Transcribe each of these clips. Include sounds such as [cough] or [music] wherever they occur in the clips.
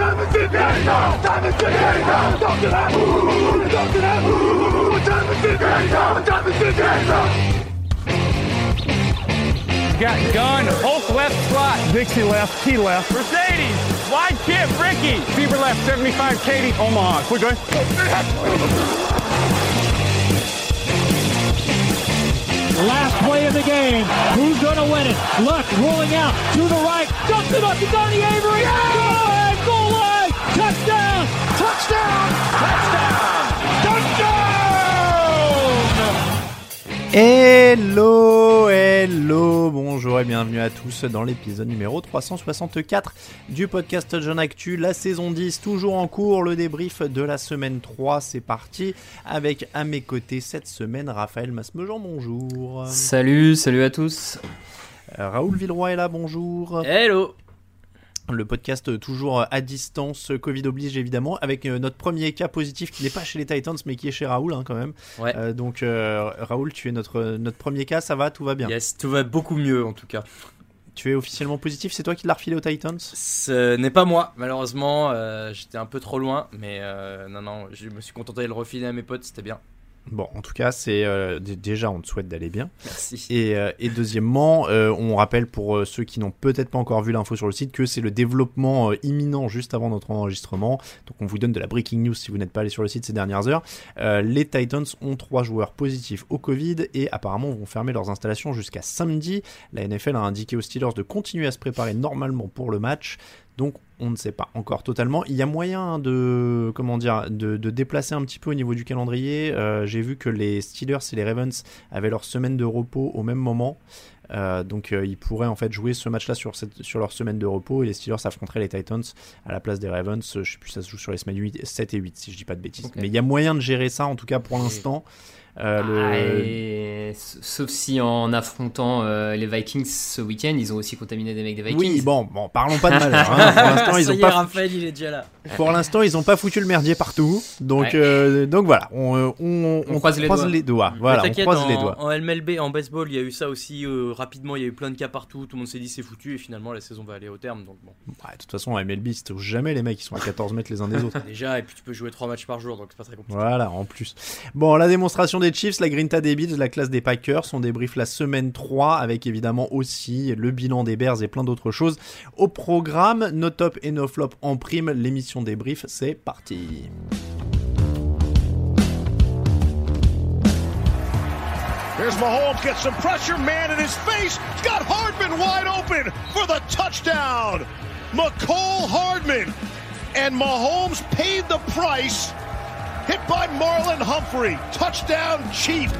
Time is it now? Time is it now? Talk to that. Talk? Got gun, Hulk left slot. Dixie left, T left. Mercedes, wide chip, Ricky. Fever left, 75, Katie, Omaha. We're good. Last play of the game. Who's going to win it? Luck rolling out to the right. Dumps it up to Donnie Avery. Goal Hello, hello, bonjour et bienvenue à tous dans l'épisode numéro 364 du podcast John Actu, la saison 10 toujours en cours, le débrief de la semaine 3, c'est parti avec à mes côtés cette semaine Raphaël Masmejean, bonjour. Salut, salut à tous. Euh, Raoul Villeroy est là, bonjour. Hello. Le podcast toujours à distance, Covid oblige évidemment, avec euh, notre premier cas positif qui n'est pas chez les Titans mais qui est chez Raoul hein, quand même. Ouais. Euh, donc euh, Raoul, tu es notre, notre premier cas, ça va, tout va bien? Yes, tout va beaucoup mieux en tout cas. Tu es officiellement positif, c'est toi qui l'as refilé aux Titans? Ce n'est pas moi, malheureusement. euh, J'étais un peu trop loin, mais euh, non, non, je me suis contenté de le refiler à mes potes, c'était bien. Bon, en tout cas, c'est euh, déjà on te souhaite d'aller bien. Merci. Et, euh, et deuxièmement, euh, on rappelle pour ceux qui n'ont peut-être pas encore vu l'info sur le site que c'est le développement imminent juste avant notre enregistrement. Donc on vous donne de la breaking news si vous n'êtes pas allé sur le site ces dernières heures. Les Titans ont trois joueurs positifs au Covid et apparemment vont fermer leurs installations jusqu'à samedi. La NFL a indiqué aux Steelers de continuer à se préparer normalement pour le match. Donc on ne sait pas encore totalement. Il y a moyen de déplacer un petit peu au niveau du calendrier. Euh, J'ai vu que les Steelers et les Ravens avaient leur semaine de repos au même moment. Euh, donc euh, ils pourraient en fait jouer ce match-là sur, cette- sur leur semaine de repos et les Steelers affronteraient les Titans à la place des Ravens. Euh, Je sais plus, ça se joue sur les semaines 8, 7 et 8 si je dis pas de bêtises. Mais il y a moyen de gérer ça en tout cas pour l'instant. Euh, le- Ah, et s- Sauf si en affrontant euh, les Vikings ce week-end, ils ont aussi contaminé des mecs des Vikings. Oui, bon, bon, parlons pas de malheur. hein. [laughs] Pour l'instant, ils ont pas Raphaël, il est déjà là. Pour l'instant, ils n'ont pas foutu le merdier partout. Donc, Ouais. euh, donc voilà, on, on, On croise les doigts. Voilà, Mais on croise en, les doigts. en MLB, en baseball, il y a eu ça aussi euh, rapidement. Il y a eu plein de cas partout. Tout le monde s'est dit c'est foutu et finalement la saison va aller au terme. Donc bon, Ouais, de toute façon, en MLB, c'est jamais les mecs qui sont à 14 mètres les uns des [laughs] autres. déjà et puis tu peux jouer 3 matchs par jour, donc c'est pas très compliqué. Voilà, en plus. Bon, la démonstration des Chiefs, la Grinta des Bills, la classe des Packers, on débrief la semaine 3 avec évidemment aussi le bilan des Bears et plein d'autres choses. Au programme, no top et no flop en prime, l'émission débrief, c'est parti. Here's Mahomes gets some pressure, man in his face. He's got Hardman wide open for the touchdown. McCole Hardman. And Mahomes paid the price. Hit by Marlon Humphrey. Touchdown, Chief.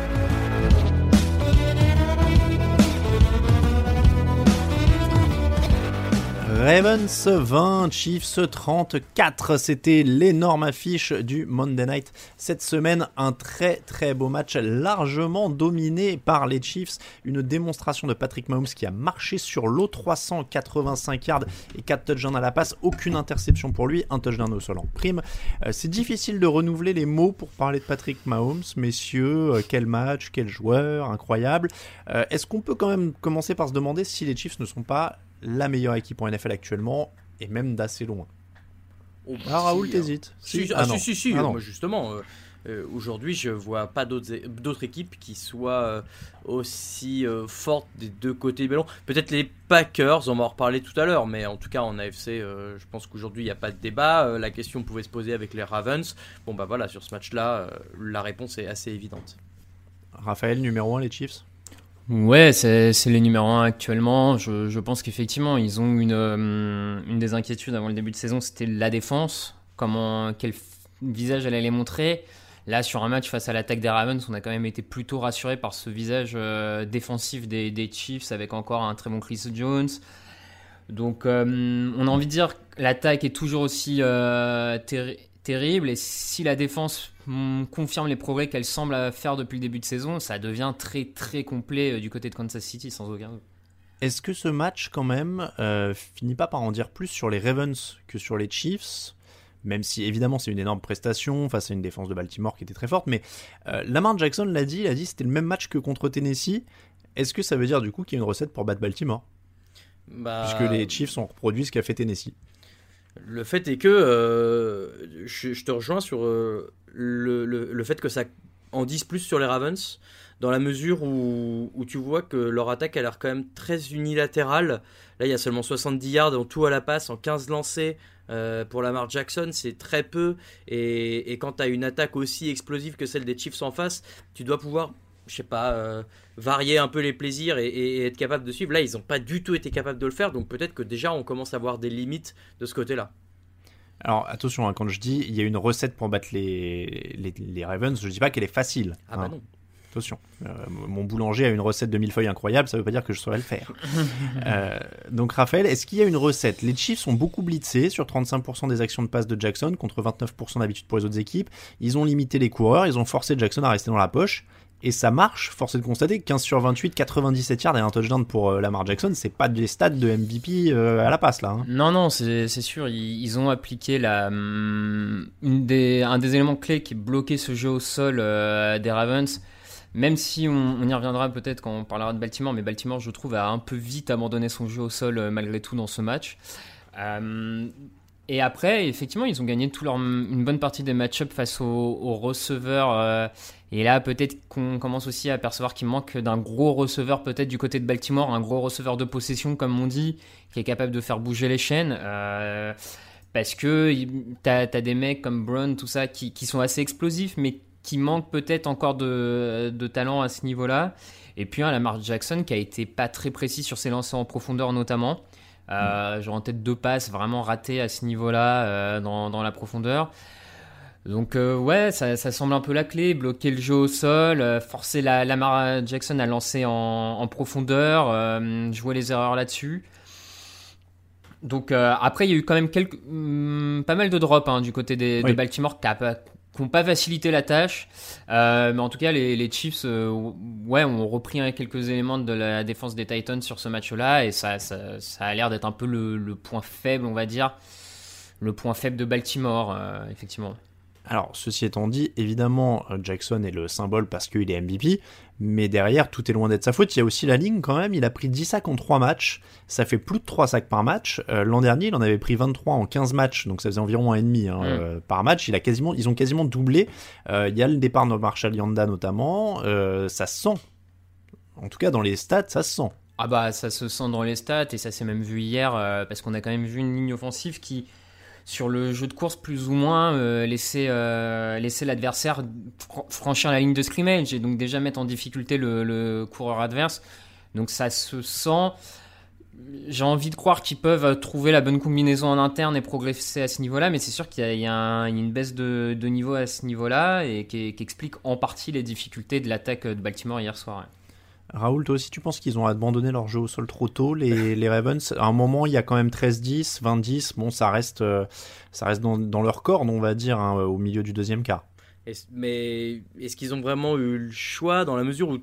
Ravens 20, Chiefs 34, c'était l'énorme affiche du Monday Night. Cette semaine, un très très beau match largement dominé par les Chiefs. Une démonstration de Patrick Mahomes qui a marché sur l'eau, 385 yards et 4 touchdowns à la passe, aucune interception pour lui, un touchdown au sol en prime. Euh, C'est difficile de renouveler les mots pour parler de Patrick Mahomes, messieurs, euh, quel match, quel joueur, incroyable. Euh, Est-ce qu'on peut quand même commencer par se demander si les Chiefs ne sont pas la meilleure équipe en NFL actuellement et même d'assez loin Oh, Ah Raoul si, t'hésites Si, Si ah, Ah non. si, si, si, Ah non. moi, justement. euh, euh, aujourd'hui, je vois pas d'autres équipes qui soient euh, aussi euh, fortes des deux côtés du ballon. Peut-être les Packers, on va en reparler tout à l'heure, mais en tout cas en AFC, je pense qu'aujourd'hui il n'y a pas de débat. la question pouvait se poser avec les Ravens. Bon bah voilà, sur ce match-là, la réponse est assez évidente. Raphaël, numéro 1, les Chiefs? Ouais, c'est les numéros 1 actuellement. Je, je pense qu'effectivement, ils ont une, une des inquiétudes avant le début de saison, c'était la défense. Comment, quel visage elle allait montrer. Là, sur un match face à l'attaque des Ravens, on a quand même été plutôt rassuré par ce visage euh, défensif des, Chiefs avec encore un très bon Chris Jones. Donc, euh, on a envie de dire que l'attaque est toujours aussi euh, terrible. Et si la défense mm, confirme les progrès qu'elle semble faire depuis le début de saison, ça devient très très complet du côté de Kansas City, sans aucun doute. Est-ce que ce match, quand même, finit pas par en dire plus sur les Ravens que sur les Chiefs? Même si évidemment c'est une énorme prestation face à une défense de Baltimore qui était très forte, mais euh, Lamar Jackson l'a dit, il a dit c'était le même match que contre Tennessee. Est-ce que ça veut dire du coup qu'il y a une recette pour battre Baltimore? Bah... Puisque les Chiefs ont reproduit ce qu'a fait Tennessee. Le fait est que euh, je, te rejoins sur euh, le, le, fait que ça en dise plus sur les Ravens, dans la mesure où, où tu vois que leur attaque a l'air quand même très unilatérale. Là, il y a seulement 70 yards en tout à la passe, en 15 lancés. Euh, pour Lamar Jackson, c'est très peu. Et, quand tu as une attaque aussi explosive que celle des Chiefs en face, tu dois pouvoir, je sais pas, euh, varier un peu les plaisirs et, être capable de suivre. Là, ils n'ont pas du tout été capables de le faire. Donc peut-être que déjà, on commence à voir des limites de ce côté-là. Alors attention, hein, quand je dis il y a une recette pour battre les, les, Ravens, je ne dis pas qu'elle est facile. Ah bah hein. non. Attention, euh, mon boulanger a une recette de millefeuille incroyable, ça ne veut pas dire que je saurais le faire. [laughs] Euh, donc Raphaël, est-ce qu'il y a une recette? Les Chiefs sont beaucoup blitzés sur 35% des actions de passe de Jackson contre 29% d'habitude pour les autres équipes. Ils ont limité les coureurs, ils ont forcé Jackson à rester dans la poche. Et ça marche, force est de constater, 15 sur 28, 97 yards et un touchdown pour euh, Lamar Jackson, c'est pas des stats de MVP à la passe là. Hein. Non, non, c'est sûr, ils, ont appliqué des, un des éléments clés qui bloquait ce jeu au sol des Ravens, même si on, y reviendra peut-être quand on parlera de Baltimore, mais Baltimore, je trouve, a un peu vite abandonné son jeu au sol euh, malgré tout dans ce match. Euh, et après, effectivement, ils ont gagné une bonne partie des match-ups face aux, receveurs. Euh, et là, peut-être qu'on commence aussi à percevoir qu'il manque d'un gros receveur, peut-être du côté de Baltimore, un gros receveur de possession, comme on dit, qui est capable de faire bouger les chaînes. parce que tu as, des mecs comme Brown, tout ça, qui, qui sont assez explosifs, mais qui manque peut-être encore de, talent à ce niveau-là. Et puis un Lamar Jackson qui a été pas très précis sur ses lancers en profondeur notamment. Euh, mm. Genre en tête deux passes vraiment ratées à ce niveau-là euh, dans, la profondeur. Donc euh, ouais, ça, semble un peu la clé, bloquer le jeu au sol, euh, forcer la, Lamar Jackson à lancer en, profondeur, jouer les erreurs là-dessus. Donc après, il y a eu quand même quelques, hmm, pas mal de drops hein, du côté des, de Baltimore qui n'ont pas facilité la tâche. Euh, mais en tout cas, les, Chiefs euh, ouais, ont repris quelques éléments de la défense des Titans sur ce match-là. Et ça, ça, a l'air d'être un peu le, point faible, on va dire. Le point faible de Baltimore, euh, effectivement. Alors, ceci étant dit, évidemment, Jackson est le symbole parce qu'il est MVP, mais derrière, tout est loin d'être sa faute. Il y a aussi la ligne quand même. Il a pris 10 sacs en 3 matchs. Ça fait plus de 3 sacs par match. Euh, l'an dernier, il en avait pris 23 en 15 matchs, donc ça faisait environ 1,5 hein, mm. euh, par match. Il a quasiment, ils ont quasiment doublé. Euh, il y a le départ de Marshall Yanda notamment. ça se sent. En tout cas, dans les stats, ça se sent. Ah bah, ça se sent dans les stats et ça s'est même vu hier parce qu'on a quand même vu une ligne offensive qui sur le jeu de course plus ou moins euh, laisser, euh, laisser l'adversaire franchir la ligne de scrimmage et donc déjà mettre en difficulté le, coureur adverse. Donc ça se sent. J'ai envie de croire qu'ils peuvent trouver la bonne combinaison en interne et progresser à ce niveau-là, mais c'est sûr qu'il y, a une baisse de, niveau à ce niveau-là et qui, explique en partie les difficultés de l'attaque de Baltimore hier soir. Raoul, toi aussi, tu penses qu'ils ont abandonné leur jeu au sol trop tôt, les, [laughs] les Ravens? À un moment, il y a quand même 13-10, 20-10. Bon, ça reste, euh, ça reste dans, dans leur corne, on va dire, hein, au milieu du deuxième quart. mais est-ce qu'ils ont vraiment eu le choix dans la mesure où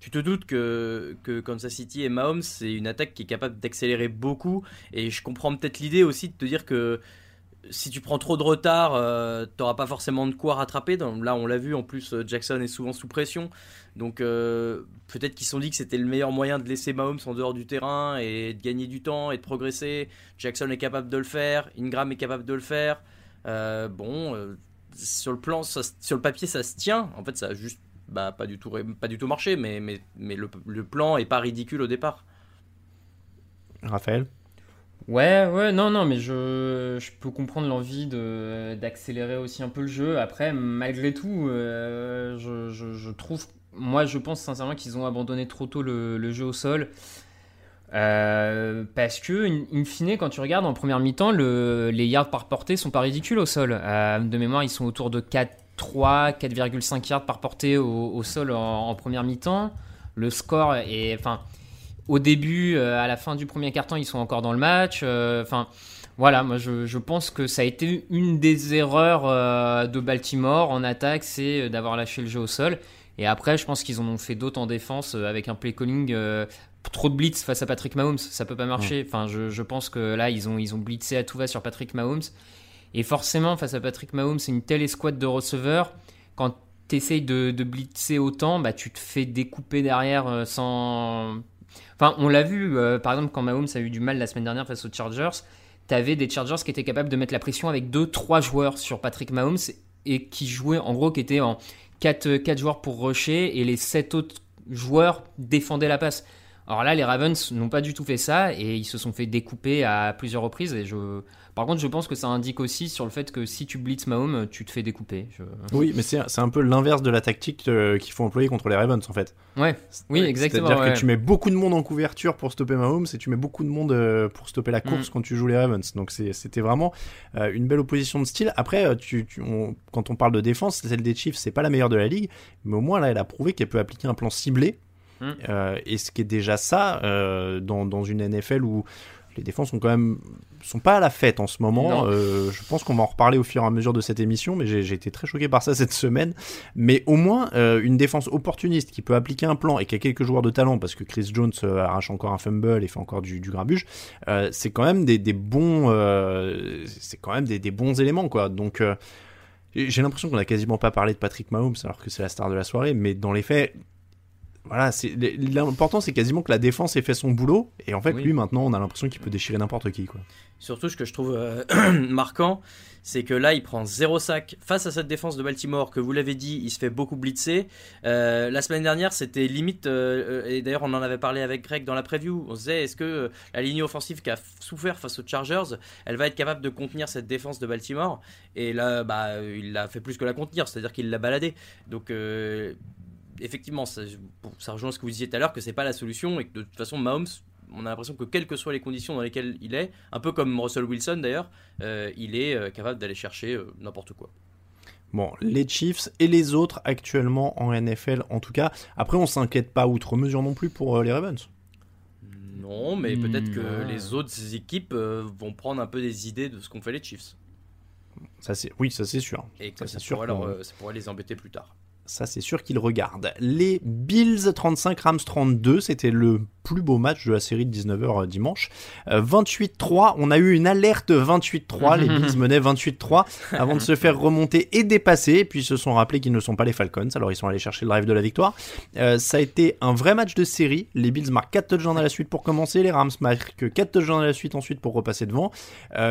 tu te doutes que, que Kansas City et Mahomes, c'est une attaque qui est capable d'accélérer beaucoup Et je comprends peut-être l'idée aussi de te dire que si tu prends trop de retard, euh, tu n'auras pas forcément de quoi rattraper. là, on l'a vu, en plus, euh, Jackson est souvent sous pression. Donc, euh, peut-être qu'ils se sont dit que c'était le meilleur moyen de laisser Mahomes en dehors du terrain et de gagner du temps et de progresser. Jackson est capable de le faire, Ingram est capable de le faire. bon, sur le plan, sur le papier, ça se tient. En fait, ça a juste bah, pas, du tout, pas du tout marché, mais le, le plan est pas ridicule au départ. Raphaël? Ouais, ouais, non, non, mais je, je peux comprendre l'envie d'accélérer aussi un peu le jeu. Après, malgré tout, euh, je, je, trouve, moi, je pense sincèrement qu'ils ont abandonné trop tôt le, le jeu au sol. Euh, parce que, in, fine, quand tu regardes en première mi-temps, les yards par portée sont pas ridicules au sol. Euh, de mémoire, ils sont autour de 4, 3, 4,5 yards par portée au, au sol en, en première mi-temps. Le score est, enfin, au début, euh, à la fin du premier quart-temps, ils sont encore dans le match. Euh, enfin, voilà, moi je, pense que ça a été une des erreurs euh, de Baltimore en attaque, c'est d'avoir lâché le jeu au sol. Et après, je pense qu'ils en ont fait d'autres en défense avec un play calling. trop de blitz face à Patrick Mahomes, ça peut pas marcher. Enfin, je, pense que là, ils ont, ils ont blitzé à tout va sur Patrick Mahomes. Et forcément, face à Patrick Mahomes, c'est une telle escouade de receveurs. Quand tu essayes de, de, blitzer autant, bah, tu te fais découper derrière sans, Enfin, on l'a vu, euh, par exemple, quand Mahomes a eu du mal la semaine dernière face aux Chargers, tu avais des Chargers qui étaient capables de mettre la pression avec 2-3 joueurs sur Patrick Mahomes et qui jouaient, en gros, qui étaient en 4, 4 joueurs pour rusher et les 7 autres joueurs défendaient la passe. Alors là, les Ravens n'ont pas du tout fait ça et ils se sont fait découper à plusieurs reprises. Et je, par contre, je pense que ça indique aussi sur le fait que si tu blitz Mahomes, tu te fais découper. Oui, mais c'est un peu l'inverse de la tactique euh, qu'il faut employer contre les Ravens en fait. Ouais, oui, exactement. C'est-à-dire que tu mets beaucoup de monde en couverture pour stopper Mahomes et tu mets beaucoup de monde euh, pour stopper la course mm. quand tu joues les Ravens. Donc c'était vraiment euh, une belle opposition de style. Après, tu, quand on parle de défense, celle des Chiefs, c'est pas la meilleure de la ligue, mais au moins là, elle a prouvé qu'elle peut appliquer un plan ciblé Mm. Euh, et ce qui est déjà ça euh, dans, dans, une NFL où les défenses sont quand même sont pas à la fête en ce moment. Euh, je pense qu'on va en reparler au fur et à mesure de cette émission, mais j'ai été très choqué par ça [laughs] cette semaine. Mais au moins une défense opportuniste qui peut appliquer un plan et qui a quelques joueurs de talent, parce que Chris Jones arrache encore un fumble et fait encore du, du grabuge, c'est quand même des, des bons, c'est quand même des, des, bons éléments quoi. Donc j'ai l'impression qu'on a quasiment pas parlé de Patrick Mahomes alors que c'est la star de la soirée, mais dans les faits, voilà, l'important c'est quasiment que la défense ait fait son boulot et en fait lui maintenant on a l'impression qu'il peut déchirer n'importe qui quoi. Surtout ce que je trouve euh, [clears throat] marquant, c'est que là il prend zéro sac face à cette défense de Baltimore que vous l'avez dit, il se fait beaucoup blitzer. Euh, la semaine dernière c'était limite euh, et d'ailleurs on en avait parlé avec Greg dans la preview. On se disait est-ce que la ligne offensive qui a souffert face aux Chargers, elle va être capable de contenir cette défense de Baltimore? Et là bah il l'a fait plus que la contenir, c'est-à-dire qu'il l'a baladé. Donc effectivement, ça, rejoint ce que vous disiez tout à l'heure, que c'est pas la solution et que de toute façon, Mahomes, on a l'impression que quelles que soient les conditions dans lesquelles il est, un peu comme Russell Wilson d'ailleurs, euh, il est euh, capable d'aller chercher euh, n'importe quoi. Bon, les Chiefs et les autres actuellement en NFL en tout cas. Après, on s'inquiète pas outre mesure non plus pour les Ravens. Non, mais peut-être que hmm. les autres équipes vont prendre un peu des idées de ce qu'ont fait les Chiefs. Ça c'est, oui, ça c'est sûr. Et ça, ça, ça pourrait les embêter plus tard. Ça, c'est sûr qu'ils regardent. Les Bills 35, Rams 32, c'était le plus beau match de la série de 19h euh, dimanche. 28-3, euh, on a eu une alerte 28-3, les [laughs] Bills menaient 28-3 avant de se faire remonter et dépasser, puis ils se sont rappelés qu'ils ne sont pas les Falcons, alors ils sont allés chercher le drive de la victoire. Euh, ça a été un vrai match de série, les Bills marquent 4 touchdowns à la suite pour commencer, les Rams marquent 4 touchdowns à la suite ensuite pour repasser devant.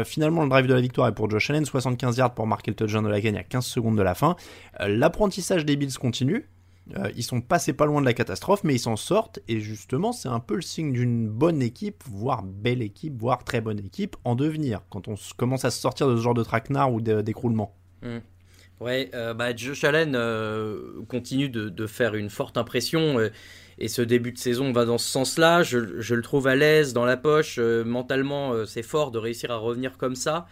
finalement, le drive de la victoire est pour Josh Allen, 75 yards pour marquer le touchdown de la gagne à 15 secondes de la fin. L'apprentissage des Bills continue, euh, ils sont passés pas loin de la catastrophe, mais ils s'en sortent. Et justement, c'est un peu le signe d'une bonne équipe, voire belle équipe, voire très bonne équipe en devenir, quand on commence à se sortir de ce genre de traquenard ou d'écroulement. Mmh. Ouais, euh, bah, Josh Allen euh, continue de, faire une forte impression. et ce début de saison va dans ce sens-là. Je, le trouve à l'aise dans la poche. mentalement, c'est fort de réussir à revenir comme ça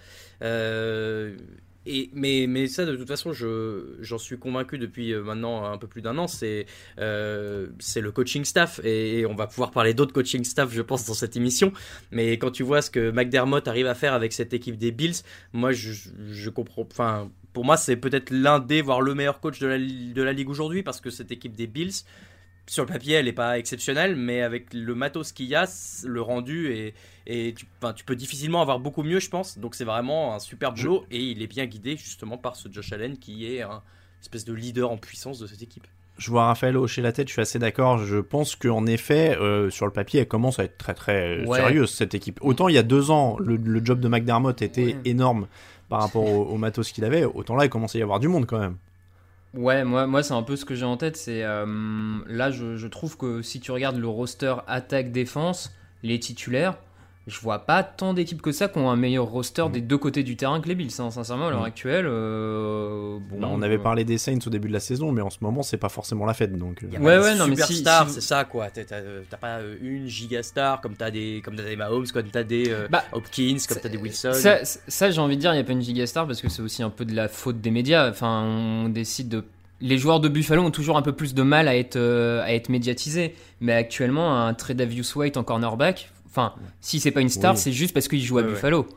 mais, ça, de toute façon, j'en suis convaincu depuis euh, maintenant un peu plus d'un an, c'est euh, le coaching staff. Et, on va pouvoir parler d'autres coaching staff, je pense, dans cette émission. Mais quand tu vois ce que McDermott arrive à faire avec cette équipe des Bills, moi, je, comprends. Enfin, pour moi, c'est peut-être l'un des, voire le meilleur coach de la, de la ligue aujourd'hui, parce que cette équipe des Bills, sur le papier, elle n'est pas exceptionnelle, mais avec le matos qu'il y a, le rendu et, et tu, tu, peux difficilement avoir beaucoup mieux, je pense. Donc c'est vraiment un super boulot et il est bien guidé justement par ce Josh Allen qui est un espèce de leader en puissance de cette équipe. Je vois Raphaël hocher la tête, je suis assez d'accord. Je pense qu'en effet, euh, sur le papier, elle commence à être très très Ouais. sérieuse cette équipe. Autant il y a deux ans, le, le job de McDermott était Ouais. énorme par rapport au, au matos qu'il avait. Autant là, il commençait à y avoir du monde quand même. Ouais, moi, moi c'est un peu ce que j'ai en tête. C'est euh, là, je, je trouve que si tu regardes le roster attaque-défense, les titulaires, je vois pas tant d'équipes que ça qui ont un meilleur roster des deux côtés du terrain que les Bills. hein. Sincèrement, à l'heure Mm. actuelle, euh, bon, Bah, on avait euh, parlé des Saints au début de la saison, mais en ce moment, c'est pas forcément la fête. Donc, euh, Y a Ouais, pas ouais, de non, mais si- superstar, si- c'est ça quoi. T'as pas une gigastar comme t'as des, comme t'as des Mahomes, comme t'as des euh, Bah, Hopkins, comme t'as des Wilson. Ça, ça, j'ai envie de dire, il n'y a pas une gigastar parce que c'est aussi un peu de la faute des médias. Enfin, on décide de. Les joueurs de Buffalo ont toujours un peu plus de mal à être, euh, à être médiatisés. Mais actuellement, un Tredavious White en cornerback, enfin, si c'est pas une star, Oui. c'est juste parce qu'il joue à Ouais, ouais. Buffalo.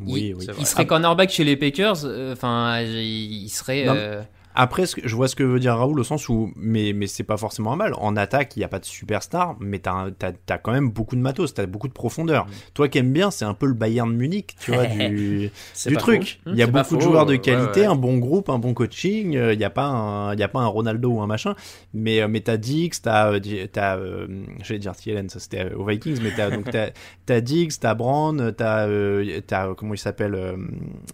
oui, il, oui. c'est il serait cornerback chez les Packers, euh, enfin, il serait. Euh, Après, je vois ce que veut dire Raoul au sens où, mais, mais c'est pas forcément un mal. En attaque, il n'y a pas de superstar, mais t'as t'as as quand même beaucoup de matos, t'as beaucoup de profondeur. Toi qui aimes bien, c'est un peu le Bayern de Munich, tu vois, du, [laughs] du truc. Il y a beaucoup de joueurs de qualité, ouais. un bon groupe, un bon coaching. euh, Il n'y a pas un, y a pas un Ronaldo ou un machin, mais euh, mais t'as Diggs, t'as, euh, t'as, euh, j'allais dire Thielen, ça c'était euh, aux Vikings, mais t'as donc t'as, Diggs, t'as euh, t'as euh, comment il s'appelle, euh,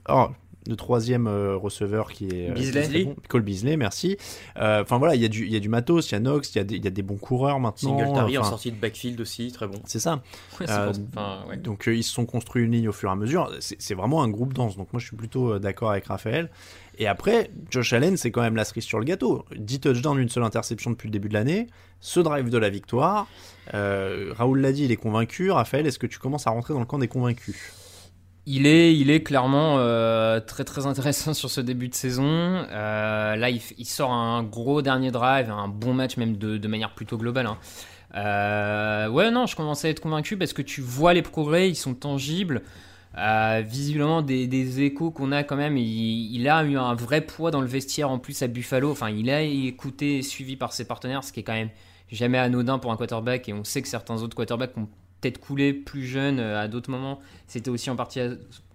oh. Le troisième euh, receveur qui est euh, Beasley. qui est bon. Cole Beasley, merci. Euh, Enfin voilà, il y a du, il y a du matos, il y a Knox, il y a des, il y a des bons coureurs maintenant. Singletary en sortie de backfield aussi, très bon. C'est ça. [laughs] ouais, c'est pour- enfin, ouais. Donc ils se sont construits une ligne au fur et à mesure. C'est vraiment un groupe dense. Donc moi je suis plutôt d'accord avec Raphaël. Et après, Josh Allen, c'est quand même la cerise sur le gâteau. 10 touchdowns, une seule interception depuis le début de l'année. Ce drive de la victoire. Euh, Raoul l'a dit, il est convaincu. Raphaël, est-ce que tu commences à rentrer dans le camp des convaincus? Il est, il est clairement euh, très très intéressant sur ce début de saison. Euh, là, il, sort un gros dernier drive, un bon match même de, manière plutôt globale. hein. Euh, ouais, non, je commence à être convaincu parce que tu vois les progrès, ils sont tangibles. Visiblement, des, échos qu'on a quand même, il, il a eu un vrai poids dans le vestiaire en plus à Buffalo. Enfin, il a écouté et suivi par ses partenaires, ce qui est quand même jamais anodin pour un quarterback. Et on sait que certains autres quarterbacks ont peut-être coulé plus jeunes euh, à d'autres moments. C'était aussi en partie à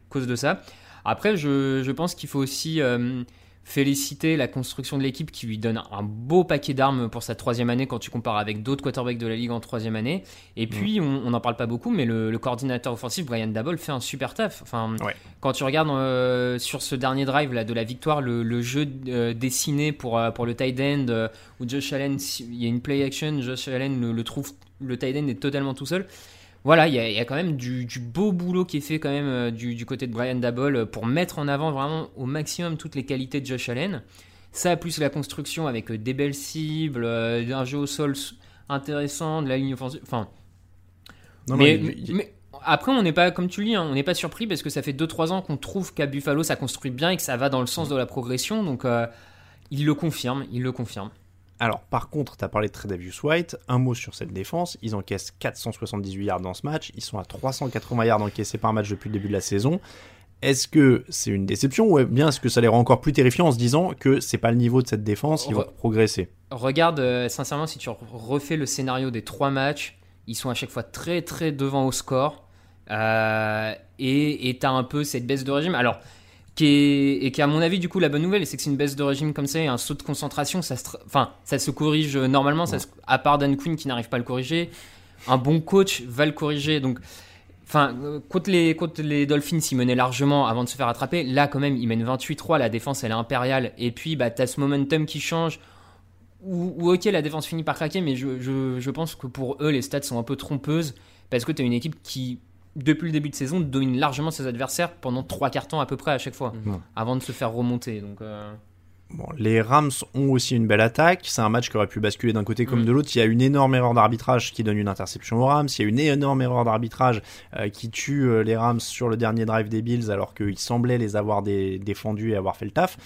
cause de ça. Après, je, je pense qu'il faut aussi euh, féliciter la construction de l'équipe qui lui donne un beau paquet d'armes pour sa troisième année quand tu compares avec d'autres quarterbacks de la ligue en troisième année. Et puis, on n'en parle pas beaucoup, mais le, le coordinateur offensif, Brian Dabol, fait un super taf. Enfin, Ouais. quand tu regardes euh, sur ce dernier drive là, de la victoire, le, le jeu euh, dessiné pour, pour le tight end, où Josh Allen, il y a une play action, Josh Allen le, le trouve, le tight end est totalement tout seul. Voilà, il y, a, il y a quand même du, du beau boulot qui est fait quand même euh, du, du côté de Brian Dabol euh, pour mettre en avant vraiment au maximum toutes les qualités de Josh Allen. Ça, plus la construction avec euh, des belles cibles, un jeu au sol intéressant, de la ligne offensive. Enfin, Non, mais, il- après, on n'est pas, comme tu le dis, hein, on n'est pas surpris parce que ça fait 2-3 ans qu'on trouve qu'à Buffalo ça construit bien et que ça va dans le sens de la progression. Donc, euh, il le confirme, il le confirme. Alors, par contre, tu as parlé de Tredavious White. Un mot sur cette défense. Ils encaissent 478 yards dans ce match. Ils sont à 380 yards encaissés par match depuis le début de la saison. Est-ce que c'est une déception ou bien est-ce que ça les rend encore plus terrifiants en se disant que c'est pas le niveau de cette défense, ils vont Re- progresser? Regarde, euh, sincèrement, si tu re- refais le scénario des trois matchs, ils sont à chaque fois très très devant au score. Euh, et tu as un peu cette baisse de régime. Alors, qui est, et qui, à mon avis, du coup, la bonne nouvelle, c'est que c'est une baisse de régime comme ça et un saut de concentration, ça se, enfin, ça se corrige euh, normalement, ça se- à part Dan Quinn qui n'arrive pas à le corriger. Un bon coach va le corriger. Donc, Enfin, euh, contre les, contre les Dolphins, ils menaient largement avant de se faire attraper. Là, quand même, ils mènent 28-3. La défense, elle est impériale. Et puis, bah, tu as ce momentum qui change. Où, ok, la défense finit par craquer, mais je, je, je pense que pour eux, les stats sont un peu trompeuses. Parce que tu as une équipe qui, depuis le début de saison, domine largement ses adversaires pendant trois quarts temps à peu près à chaque fois. Mhm. Avant de se faire remonter. Donc. euh, Bon, les Rams ont aussi une belle attaque. C'est un match qui aurait pu basculer d'un côté comme Mm. de l'autre. Il y a une énorme erreur d'arbitrage qui donne une interception aux Rams. Il y a une énorme erreur d'arbitrage euh, qui tue euh, les Rams sur le dernier drive des Bills alors qu'ils semblaient les avoir dé- défendus et avoir fait le taf.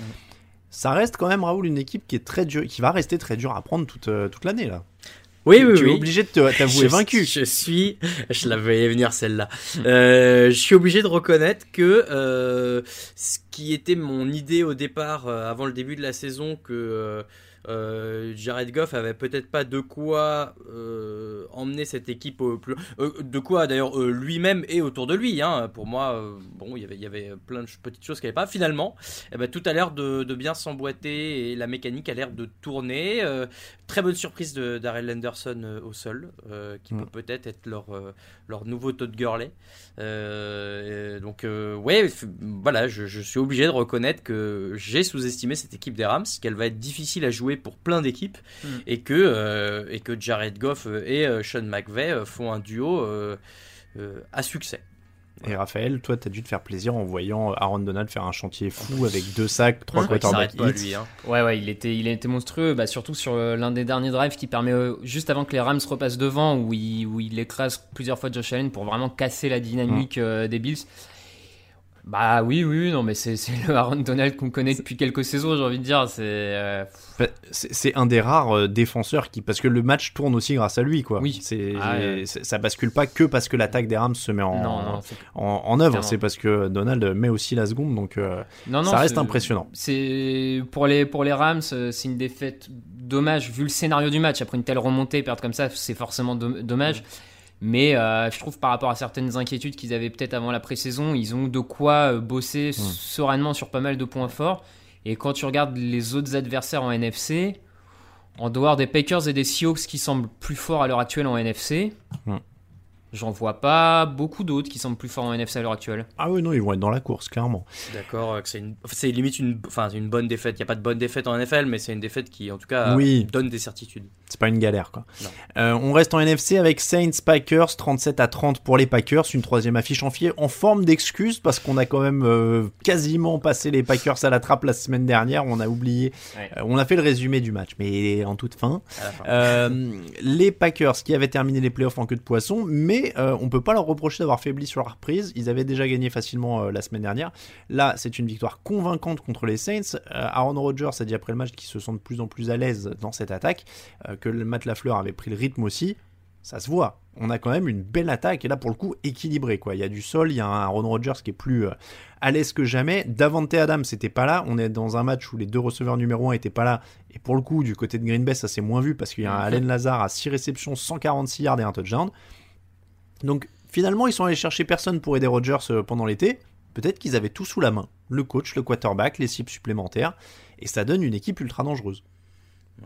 Ça reste quand même, Raoul, une équipe qui est très dure, qui va rester très dure à prendre toute, euh, toute l'année là. Oui, tu, oui, tu oui. es obligé de te- [laughs] t'avouer vaincu. Je suis, je la voyais venir celle-là. Euh, je suis obligé de reconnaître que euh, ce qui était mon idée au départ, euh, avant le début de la saison, que euh, euh, Jared Goff avait peut-être pas de quoi euh, emmener cette équipe au plus. de quoi d'ailleurs lui-même et autour de lui. Hein. Pour moi, bon, il y avait, il y avait plein de petites choses qu'il n'y avait pas. Finalement, eh ben, tout a l'air de, bien s'emboîter et la mécanique a l'air de tourner. très bonne surprise de Darrell Anderson au sol, qui mm. peut peut-être être leur, leur nouveau Todd Gurley. donc, ouais, voilà, je, je suis obligé de reconnaître que j'ai sous-estimé cette équipe des Rams, qu'elle va être difficile à jouer pour plein d'équipes mm. et, que, euh, et que Jared Goff et euh, Sean McVay euh, font un duo à succès. Et Raphaël, toi, tu as dû te faire plaisir en voyant Aaron Donald faire un chantier fou avec deux sacs, trois hein quarterbacks hits. Hein. Ouais, ouais, il était, il était monstrueux, bah, surtout sur l'un des derniers drives qui permet, juste avant que les Rams repassent devant, où il, où il écrase plusieurs fois Josh Allen pour vraiment casser la dynamique mm. des Bills. Bah oui, oui, non, mais c'est le Aaron Donald qu'on connaît depuis quelques saisons, j'ai envie de dire. C'est euh, bah, c'est un des rares euh, défenseurs qui, parce que le match tourne aussi grâce à lui, quoi. Oui. C'est ah, ça bascule pas que parce que l'attaque des Rams se met en en, œuvre, c'est parce que Donald met aussi la seconde, donc euh, ça reste impressionnant. C'est pour les pour les Rams, c'est une défaite dommage vu le scénario du match. Après une telle remontée, perdre comme ça, c'est forcément dommage. Mais euh, je trouve par rapport à certaines inquiétudes qu'ils avaient peut-être avant la pré-saison, ils ont de quoi euh, bosser hmm. sereinement sur pas mal de points forts. Et quand tu regardes les autres adversaires en NFC, en dehors des Packers et des Seahawks qui semblent plus forts à l'heure actuelle en NFC, hmm. J'en vois pas beaucoup d'autres qui semblent plus forts en NFC à l'heure actuelle. Ah oui, non, ils vont être dans la course, clairement. D'accord, euh, c'est, c'est limite une, enfin, une bonne défaite. Il n'y a pas de bonne défaite en NFL, mais c'est une défaite qui, en tout cas, donne des certitudes. C'est pas une galère, quoi. Euh, on reste en NFC avec Saints Packers, 37 à 30 pour les Packers. Une troisième affiche en, en forme d'excuse parce qu'on a quand même euh, quasiment passé les Packers à la trappe la semaine dernière. On a oublié. on a fait le résumé du match, mais en toute fin. les Packers qui avaient terminé les playoffs en queue de poisson, mais on euh, on peut pas leur reprocher d'avoir faibli sur la reprise. Ils avaient déjà gagné facilement euh, la semaine dernière. Là, c'est une victoire convaincante contre les Saints. Euh, Aaron Rodgers a dit après le match qu'ils se sentent de plus en plus à l'aise dans cette attaque, que le Matt Lafleur avait pris le rythme aussi. Ça se voit. On a quand même une belle attaque et là pour le coup équilibrée quoi. Il y a du sol, il y a un Aaron Rodgers qui est plus à l'aise que jamais. Davante Adams c'était pas là. On est dans un match où les deux receveurs numéro 1 étaient pas là. Et pour le coup, du côté de Green Bay, ça s'est moins vu parce qu'il y a un Allen Lazare à 6 réceptions, 146 yards et un touchdown. Donc finalement, ils sont allés chercher personne pour aider Rodgers euh, pendant l'été. Peut-être qu'ils avaient tout sous la main. Le coach, le quarterback, les cibles supplémentaires. Et ça donne une équipe ultra dangereuse.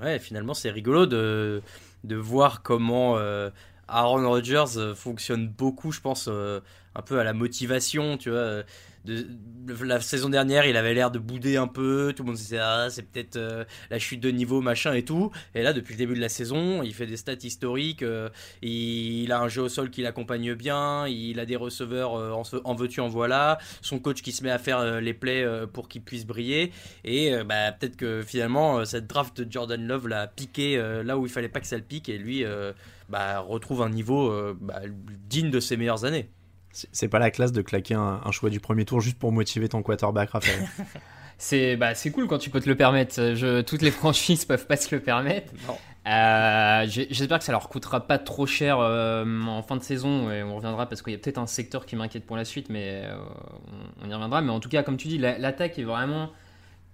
Ouais, finalement, c'est rigolo de, de voir comment euh, Aaron Rodgers euh, fonctionne beaucoup, je pense, un peu à la motivation, tu vois la saison dernière, il avait l'air de bouder un peu. Tout le monde se disait, ah, c'est peut-être euh, la chute de niveau, machin et tout. Et là, depuis le début de la saison, il fait des stats historiques. Euh, il a un jeu au sol qui l'accompagne bien. Il a des receveurs euh, en, en veux-tu, en voilà. Son coach qui se met à faire les plays pour qu'il puisse briller. Et bah, peut-être que finalement, cette draft de Jordan Love l'a piqué là où il fallait pas que ça le pique. Et lui bah, retrouve un niveau bah, digne de ses meilleures années. C'est pas la classe de claquer un, choix du premier tour juste pour motiver ton quarterback, Raphaël. [laughs] c'est bah, cool quand tu peux te le permettre. Je, toutes les [laughs] franchises peuvent pas se le permettre. Euh, j'espère que ça leur coûtera pas trop cher euh, en fin de saison et on reviendra parce qu'il y a peut-être un secteur qui m'inquiète pour la suite, mais euh, on, y reviendra. Mais en tout cas, comme tu dis, l'attaque est vraiment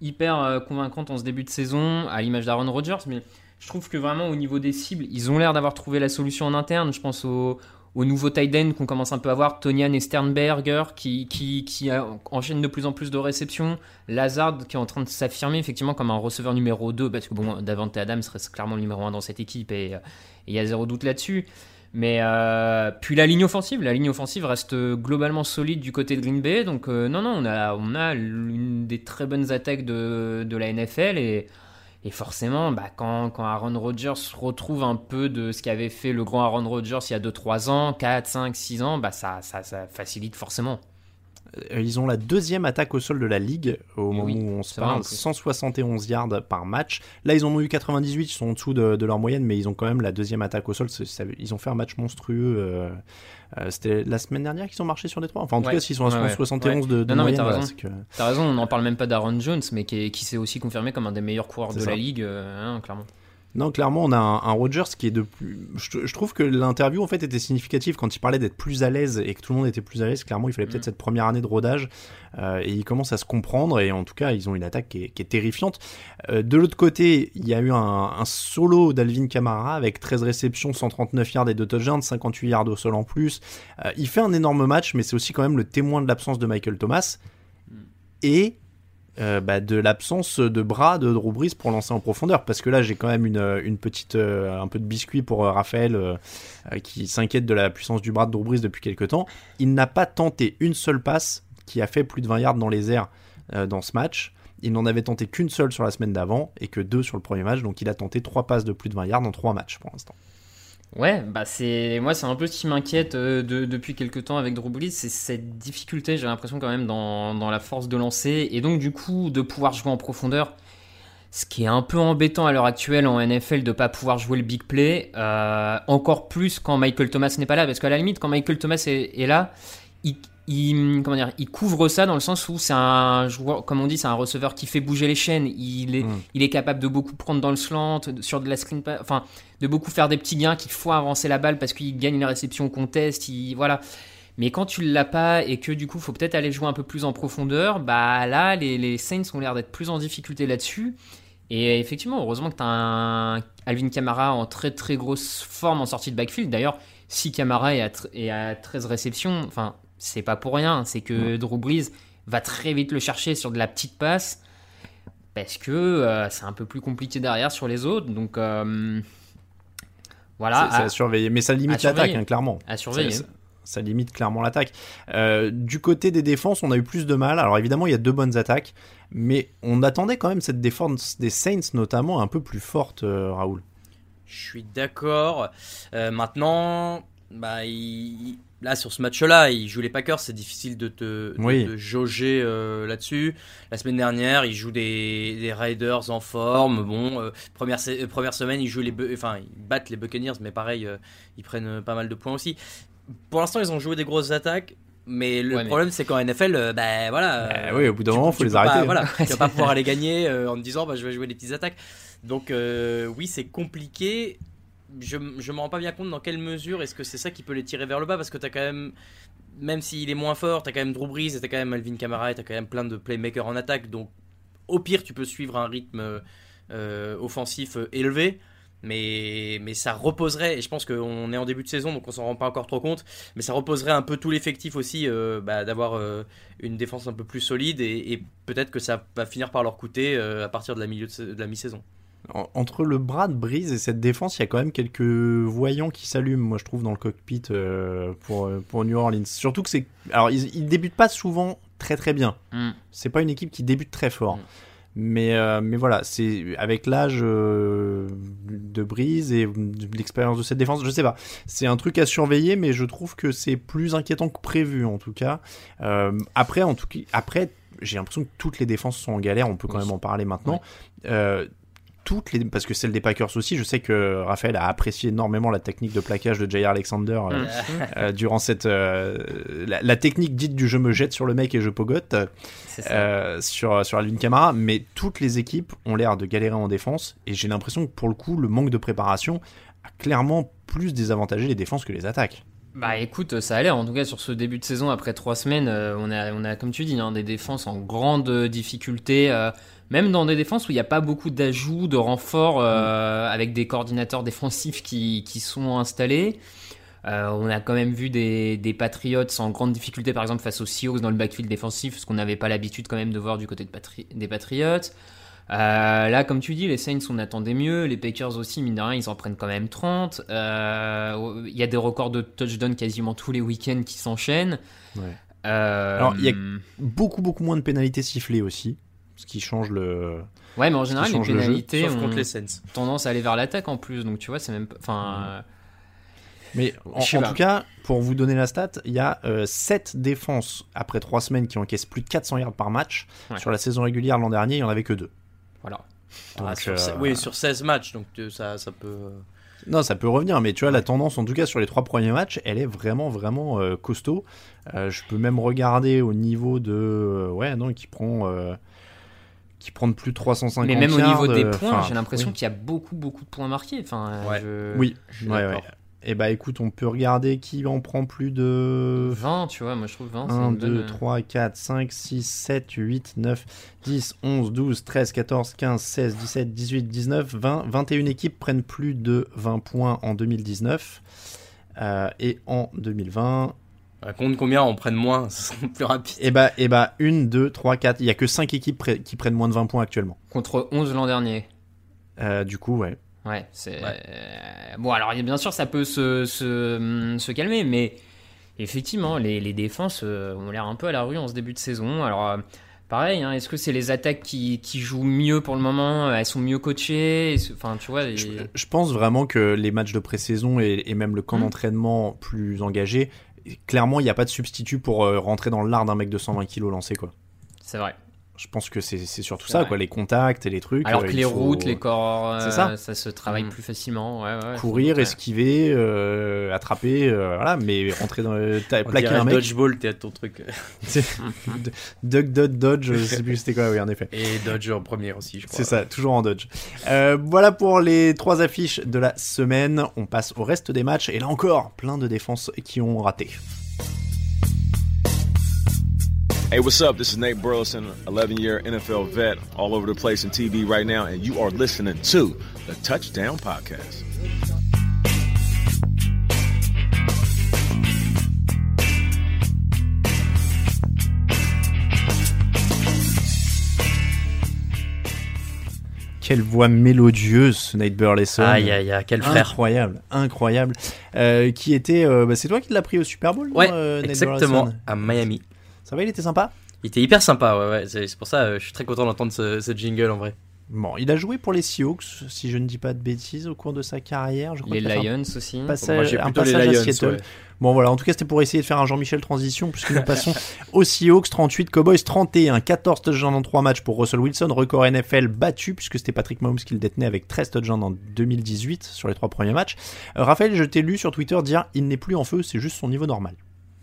hyper convaincante en ce début de saison, à l'image d'Aaron Rodgers. Mais je trouve que vraiment au niveau des cibles, ils ont l'air d'avoir trouvé la solution en interne. Je pense au, au nouveau tight qu'on commence un peu à voir, Tonian et Sternberger qui, qui, enchaînent de plus en plus de réceptions, Lazard qui est en train de s'affirmer effectivement comme un receveur numéro 2, parce que bon, Davante Adams reste clairement le numéro 1 dans cette équipe et il y a zéro doute là-dessus. Mais euh, puis la ligne offensive, la ligne offensive reste globalement solide du côté de Green Bay, donc euh, non non on a on a une des très bonnes attaques de, de la NFL et et forcément, bah, quand, quand, Aaron Rodgers retrouve un peu de ce qu'avait fait le grand Aaron Rodgers il y a 2-3 ans, 4, 5, 6 ans, bah, ça, ça, ça facilite forcément. Euh, ils ont la deuxième attaque au sol de la ligue au moment où on se parle, 171 yards par match. Là, ils en ont eu 98, ils sont en dessous de, leur moyenne, mais ils ont quand même la deuxième attaque au sol. ils ont fait un match monstrueux. Euh, euh, c'était la semaine dernière qu'ils ont marché sur des trois. Enfin, en tout cas, s'ils sont à 171 de, de moyenne, t'as raison. On n'en parle même pas d'Aaron Jones, mais qui, qui s'est aussi confirmé comme un des meilleurs coureurs de la ligue, hein, clairement. Non, clairement, on a un, un Rogers qui est de plus. Je, je trouve que l'interview en fait était significative quand il parlait d'être plus à l'aise et que tout le monde était plus à l'aise. Clairement, il fallait peut-être Mm. cette première année de rodage euh, et il commence à se comprendre et en tout cas, ils ont une attaque qui est, qui est terrifiante. Euh, de l'autre côté, il y a eu un, un solo d'Alvin Kamara avec 13 réceptions, 139 yards et 2 touchdowns, 58 yards au sol en plus. Euh, il fait un énorme match, mais c'est aussi quand même le témoin de l'absence de Michael Thomas et euh, bah, de l'absence de bras de Drew Brees pour lancer en profondeur. Parce que là, j'ai quand même une, petite, euh, un peu de biscuit pour euh, Raphaël qui s'inquiète de la puissance du bras de Drew Brees depuis quelques temps. Il n'a pas tenté une seule passe qui a fait plus de 20 yards dans les airs dans ce match. Il n'en avait tenté qu'une seule sur la semaine d'avant et que deux sur le premier match. Donc il a tenté trois passes de plus de 20 yards en trois matchs pour l'instant. Ouais, bah c'est moi c'est un peu ce qui m'inquiète euh, de- depuis quelques temps avec Drew c'est cette difficulté, j'ai l'impression quand même dans, dans la force de lancer et donc du coup de pouvoir jouer en profondeur. Ce qui est un peu embêtant à l'heure actuelle en NFL de pas pouvoir jouer le big play, euh, encore plus quand Michael Thomas n'est pas là, parce qu'à la limite quand Michael Thomas est, est là, il, il- comment dire, il couvre ça dans le sens où c'est un joueur, comme on dit, c'est un receveur qui fait bouger les chaînes. Il est, Mm. il est capable de beaucoup prendre dans le slant, sur de la screen, enfin, de beaucoup faire des petits gains qu'il faut avancer la balle parce qu'il gagne la réception au contest. Il, voilà. Mais quand tu l'as pas et que du coup, faut peut-être aller jouer un peu plus en profondeur, bah là, les, les Saints ont l'air d'être plus en difficulté là-dessus. Et effectivement, heureusement que tu as un Alvin Kamara en très très grosse forme en sortie de backfield. D'ailleurs, si Kamara est à, est à 13 réceptions, enfin, c'est pas pour rien. C'est que Drew Brees va très vite le chercher sur de la petite passe parce que euh, c'est un peu plus compliqué derrière sur les autres. Donc euh, voilà, c'est à, à surveiller. Mais ça limite l'attaque, hein, clairement. à surveiller. Ça, ça- ça limite clairement l'attaque. Euh, du côté des défenses, on a eu plus de mal. Alors évidemment, il y a deux bonnes attaques, mais on attendait quand même cette défense des Saints notamment un peu plus forte, euh, Raoul. Je suis d'accord. Euh, maintenant, bah, il- là sur ce match-là, il joue les Packers, c'est difficile de te de, Oui. jauger euh, là-dessus. La semaine dernière, il joue des, des Raiders en forme. Bon, euh, première, euh, première semaine, ils jouent les, enfin, ils battent les Buccaneers, mais pareil, euh, ils prennent pas mal de points aussi. Pour l'instant, ils ont joué des grosses attaques. Mais le Ouais, mais- problème, c'est qu'en NFL, euh, bah voilà. Euh, euh, oui, au bout d'un moment, tu faut les peux pas- arrêter. voilà, tu vas pas [laughs] pouvoir aller gagner euh, en te disant, bah, je vais jouer des petites attaques. Donc euh, oui, c'est compliqué. Je, me rends pas bien compte dans quelle mesure est-ce que c'est ça qui peut les tirer vers le bas parce que t'as quand même, même s'il est moins fort, t'as quand même Drew Brees et t'as quand même Alvin Kamara et t'as quand même plein de playmakers en attaque. Donc au pire, tu peux suivre un rythme euh, offensif euh, élevé. Mais, ça reposerait, et je pense qu'on est en début de saison donc on s'en rend pas encore trop compte, mais ça reposerait un peu tout l'effectif aussi euh, bah, d'avoir une défense un peu plus solide et, peut-être que ça va finir par leur coûter à partir de la mi-saison. En- Entre le bras de Brise et cette défense, il y a quand même quelques voyants qui s'allument, moi je trouve, dans le cockpit euh, pour, euh, pour New Orleans. Surtout que c'est. Alors, ils, ils débutent pas souvent très très bien. Mm. C'est pas une équipe qui débute très fort. Mm. Mais, euh, mais voilà, c'est avec l'âge euh, de Brise et l'expérience de cette défense, je sais pas. C'est un truc à surveiller, mais je trouve que c'est plus inquiétant que prévu en tout cas. Après, en tout cas, après, j'ai l'impression que toutes les défenses sont en galère. On peut quand Oui. même en parler maintenant. Euh, toutes les, parce que celle des Packers aussi, je sais que Raphaël a apprécié énormément la technique de plaquage de Jair Alexander euh, Mm. euh, durant cette euh, la, la technique dite du je me jette sur le mec et je pogote euh, sur sur Alvin Kamara, mais toutes les équipes ont l'air de galérer en défense et j'ai l'impression que pour le coup le manque de préparation a clairement plus désavantagé les défenses que les attaques. Bah écoute, ça a l'air en tout cas sur ce début de saison après trois semaines, euh, on a, on a comme tu dis hein, des défenses en grande difficulté, euh, même dans des défenses où il n'y a pas beaucoup d'ajouts, de renforts euh, avec des coordinateurs défensifs qui, qui sont installés. Euh, on a quand même vu des, des Patriots en grande difficulté par exemple face aux Seahawks dans le backfield défensif, ce qu'on n'avait pas l'habitude quand même de voir du côté de Patri- des Patriots. Euh, là, comme tu dis, les Saints, on attendait mieux. Les Packers aussi, mine de rien, ils en prennent quand même 30. Euh, Il y a des records de touchdown quasiment tous les week-ends qui s'enchaînent. Ouais. Euh, Alors, il y a- Beaucoup beaucoup moins de pénalités sifflées aussi, ce qui change le. Ouais, mais en général, les le pénalités Sauf ont contre les Saints. tendance à aller vers l'attaque en plus. Donc, tu vois, c'est même pas. Enfin. euh, Mais en, tout cas, pour vous donner la stat, il y a 7 défenses après 3 semaines qui encaissent plus de 400 yards par match. Ouais. Sur la saison régulière l'an dernier, il n'y en avait que 2. Voilà. Ah, sur, euh, se- Oui, sur 16 matchs, donc ça, ça peut. euh, Non, ça peut revenir, mais tu vois, la tendance, en tout cas sur les trois premiers matchs, elle est vraiment, vraiment euh, costaud. Euh, je peux même regarder au niveau de. ouais, non, qui prend. euh, qui prennent plus de 350 Mais même au niveau des points, j'ai l'impression oui. qu'il y a beaucoup, beaucoup de points marqués. Enfin, Ouais. je- Oui, je ouais, ouais. Et bah écoute, on peut regarder qui en prend plus de 20, tu vois, moi je trouve 20. c'est 1, une 2, bonne- euh, 3, 4, 5, 6, 7, 8, 9, 10, 11, 12, 13, 14, 15, 16, 17, 18, 19, 20. 21 équipes prennent plus de 20 points en 2019. Euh, et en 2020, Raconte combien on prenne moins, [laughs] ce sera plus rapide. et bah, et bah 1, 2, 3, 4. Il y a que 5 équipes qui prennent moins de 20 points actuellement. Contre 11 l'an dernier. Euh, du coup, ouais. Ouais, c'est. Ouais. euh, Bon, alors bien sûr, ça peut se, se, se calmer, mais effectivement, les, les défenses euh, ont l'air un peu à la rue en ce début de saison. Alors, euh, pareil, hein, est-ce que c'est les attaques qui, qui jouent mieux pour le moment? Elles sont mieux coachées? Enfin, tu vois. Je, pense vraiment que les matchs de pré-saison et, et même le camp Mm. d'entraînement plus engagé, clairement, il n'y a pas de substitut pour rentrer dans l'art d'un mec de 120 kilos lancé, quoi. C'est vrai. Je pense que c'est c'est surtout ça, vrai. quoi, les contacts et les trucs. Alors euh, que les faut routes, les corps, euh, ça. se travaille Mm. plus facilement. Ouais, ouais, courir, esquiver, euh, attraper, euh, voilà, mais rentrer dans le, plaquer un mec. Dodgeball, t'es à ton truc. [laughs] Duck, dodge, dodge, je sais plus c'était quoi, oui, en effet. Et Dodge en premier aussi, je crois. C'est ça, toujours en dodge. Euh, voilà pour les trois affiches de la semaine. On passe au reste des matchs. Et là encore, plein de défenses qui ont raté. Hey, what's up? This is Nate Burleson, 11 year NFL vet, all over the place in TV right now, and you are listening to the Touchdown Podcast. Quelle voix mélodieuse, ce Nate Burleson. Aïe, aïe, aïe, quel frère. Incroyable, incroyable. Euh, qui était. euh, bah, c'est toi qui l'as pris au Super Bowl, non, Ouais, euh, Nate exactement, Burleson à Miami. Ça va, il était sympa? Il était hyper sympa, ouais, ouais. C'est pour ça, euh, je suis très content d'entendre ce, ce jingle en vrai. Bon, il a joué pour les Seahawks, si je ne dis pas de bêtises, au cours de sa carrière. Je crois Les un Lions aussi. passage- Moi, j'ai un plutôt les passage à Lions, Seattle. ouais. Bon voilà, en tout cas c'était pour essayer de faire un Jean-Michel transition puisque nous passons [laughs] aux Seahawks 38, Cowboys 31, 14 touchdowns en 3 matchs pour Russell Wilson, record NFL battu puisque c'était Patrick Mahomes qui le détenait avec 13 touchdowns en 2018 sur les trois premiers matchs. Euh, Raphaël, je t'ai lu sur Twitter dire il n'est plus en feu, c'est juste son niveau normal.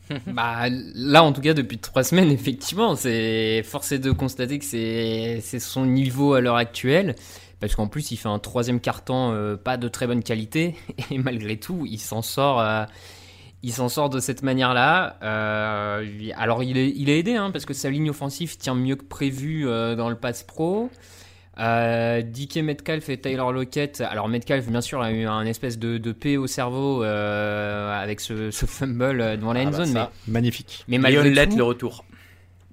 [laughs] Bah, là, en tout cas, depuis trois semaines, effectivement, c'est forcé de constater que c'est son niveau à l'heure actuelle. Parce qu'en plus, il fait un troisième carton euh, pas de très bonne qualité. [laughs] Et malgré tout, il s'en sort. euh, il s'en sort de cette manière-là. Euh, il- alors, il est, aidé, hein, parce que sa ligne offensive tient mieux que prévu euh, dans le pass pro. Euh, DK Metcalf et Tyler Lockett. Alors Metcalf, bien sûr, a eu un espèce de, de paix au cerveau euh, avec ce, [laughs] ce fumble euh, devant la Ah end bah zone, ça. Magnifique. mais, mais Leon malgré Lett, tout, le retour.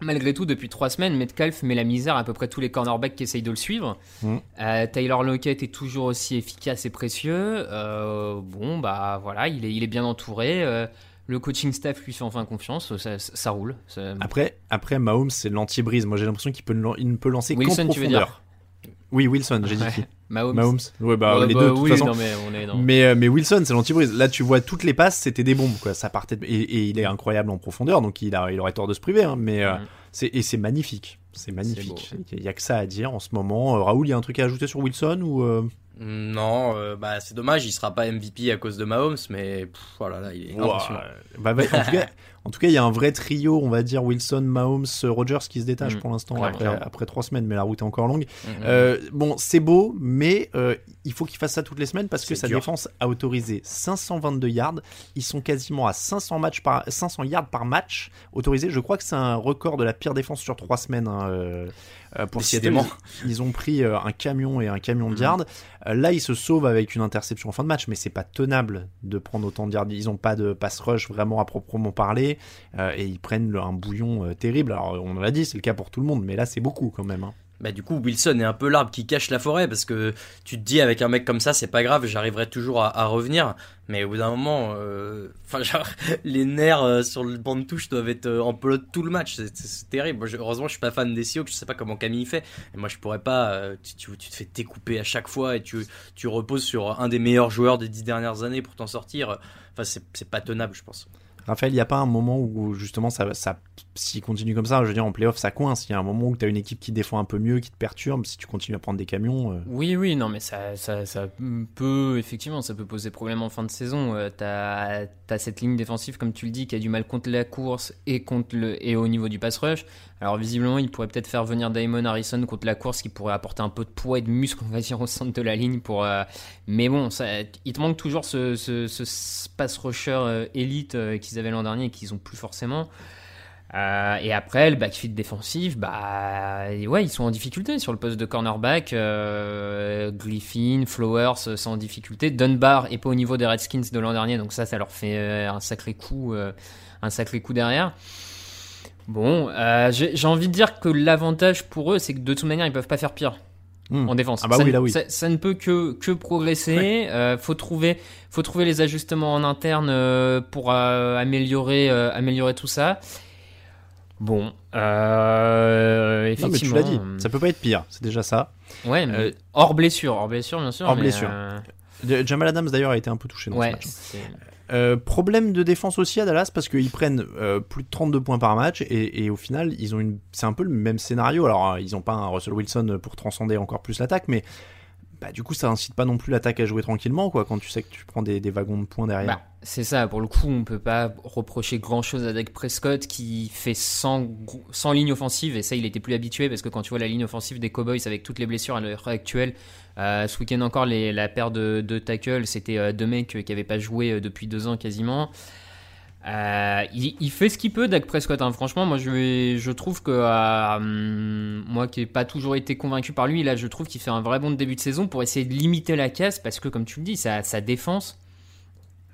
malgré tout, depuis trois semaines, Metcalf met la misère à, à peu près tous les cornerbacks qui essayent de le suivre. Mhm. Euh, Tyler Lockett est toujours aussi efficace et précieux. Euh, bon, bah voilà, il est, il est bien entouré. Euh, le coaching staff lui fait enfin confiance. Ça, ça- ça roule. Ça- Après, après Mahomes c'est l'anti-brise. Moi j'ai l'impression qu'il peut, il ne peut lancer qu'en Wilson, tu veux profondeur. dire Oui, Wilson, j'ai dit qui Mahomes. Mahomes. Ouais, bah Ouais, les bah deux de toute oui, façon. non, mais on est dans- Mais, euh, mais Wilson, c'est l'antibrise. Là, tu vois, toutes les passes, c'était des bombes, quoi. Ça partait de- et, et il est incroyable en profondeur, donc il, a, il aurait tort de se priver. hein, mais euh, Mhm. c'est et c'est magnifique. C'est magnifique. Il y a que ça à dire en ce moment. Euh, Raoul, il y a un truc à ajouter sur Wilson ou euh, Non, euh, bah c'est dommage, il sera pas MVP à cause de Mahomes, mais pff, voilà, là, il est impressionnant. bah, bah, en, tout cas, en tout cas, il y a un vrai trio, on va dire Wilson, Mahomes, Rogers qui se détache Mhm. pour l'instant après, après trois semaines, mais la route est encore longue. Mhm. Euh, bon, c'est beau, mais euh, il faut qu'il fasse ça toutes les semaines parce que sa dur. défense a autorisé 522 yards. Ils sont quasiment à 500, matchs par, 500 yards par match autorisé. Je crois que c'est un record de la pire défense sur trois semaines. hein, euh, pour Décidément. ils, ils ont pris euh, un camion et un camion de yards. Euh, là, ils se sauvent avec une interception en fin de match, mais c'est pas tenable de prendre autant de yards. Ils ont pas de pass rush vraiment à proprement parler euh, et ils prennent un bouillon euh, terrible. Alors, on l'a dit, c'est le cas pour tout le monde, mais là, c'est beaucoup quand même. hein. Bah du coup Wilson est un peu l'arbre qui cache la forêt parce que tu te dis avec un mec comme ça c'est pas grave j'arriverai toujours à, revenir. Mais au bout d'un moment euh, [laughs] les nerfs euh, sur le banc de touche doivent être euh, en pelote tout le match. C'est- terrible. Heureusement je suis pas fan des Seahawks je sais pas comment Camille fait. Et moi je pourrais pas tu, te fais découper à chaque fois et tu, tu reposes sur un des meilleurs joueurs des dix dernières années pour t'en sortir. Enfin c'est pas tenable je pense Raphaël, il n'y a pas un moment où justement ça, ça s'il continue comme ça, je veux dire en playoff ça coince. Il y a un moment où tu as une équipe qui défend un peu mieux, qui te perturbe. Si tu continues à prendre des camions, euh, Oui, oui, non, mais ça, ça, ça peut, effectivement, ça peut poser problème en fin de saison. Euh, t'as, t'as cette ligne défensive, comme tu le dis, qui a du mal contre la course et, contre le, et au niveau du pass rush. Alors visiblement, il pourrait peut-être faire venir Damon Harrison contre la course, qui pourrait apporter un peu de poids et de muscle, on va dire, au centre de la ligne. Pour, euh, Mais bon, ça, il te manque toujours ce, ce, pass rusher euh, élite euh, qu'ils avaient l'an dernier et qu'ils ont plus forcément. Et après, le backfield défensif, bah ouais, ils sont en difficulté sur le poste de cornerback. Griffin, Flowers sont en difficulté. Dunbar est pas au niveau des Redskins de l'an dernier, donc ça, ça leur fait un sacré coup, un sacré coup derrière. Bon, euh, j'ai envie de dire que l'avantage pour eux, c'est que de toute manière, ils peuvent pas faire pire. Hmm. En défense, Ah bah ça, oui, ne- là, oui. ça, ça ne peut que, que progresser. Euh, faut trouver, faut trouver les ajustements en interne euh, pour euh, améliorer, améliorer tout ça. Bon, euh, Non, mais tu effectivement. l'as dit, ça peut pas être pire, c'est déjà ça. Ouais, mais hors blessure, hors blessure, bien sûr. hors mais, blessure. Jamal Adams d'ailleurs a été un peu touché dans ce ouais, match. Euh, problème de défense aussi à Dallas parce qu'ils prennent euh, plus de 32 points par match et, au final ils ont une c'est un peu le même scénario. Alors euh, ils ont pas un Russell Wilson pour transcender encore plus l'attaque mais bah, du coup ça incite pas non plus l'attaque à jouer tranquillement quoi quand tu sais que tu prends des, wagons de points derrière Bah, c'est ça, pour le coup, on peut pas reprocher grand chose à Dak Prescott qui fait 100, gros- 100 lignes offensives, et ça, il était plus habitué parce que quand tu vois la ligne offensive des Cowboys avec toutes les blessures à l'heure actuelle, euh, ce week-end encore, les, la paire de, de tackles, c'était euh, deux mecs qui n'avaient pas joué euh, depuis deux ans quasiment. Euh, il, il fait ce qu'il peut, Dak Prescott. hein. Franchement, moi, je, trouve que euh, hum, moi, qui n'ai pas toujours été convaincu par lui, là, je trouve qu'il fait un vrai bon début de saison pour essayer de limiter la casse parce que, comme tu le dis, sa, sa défense.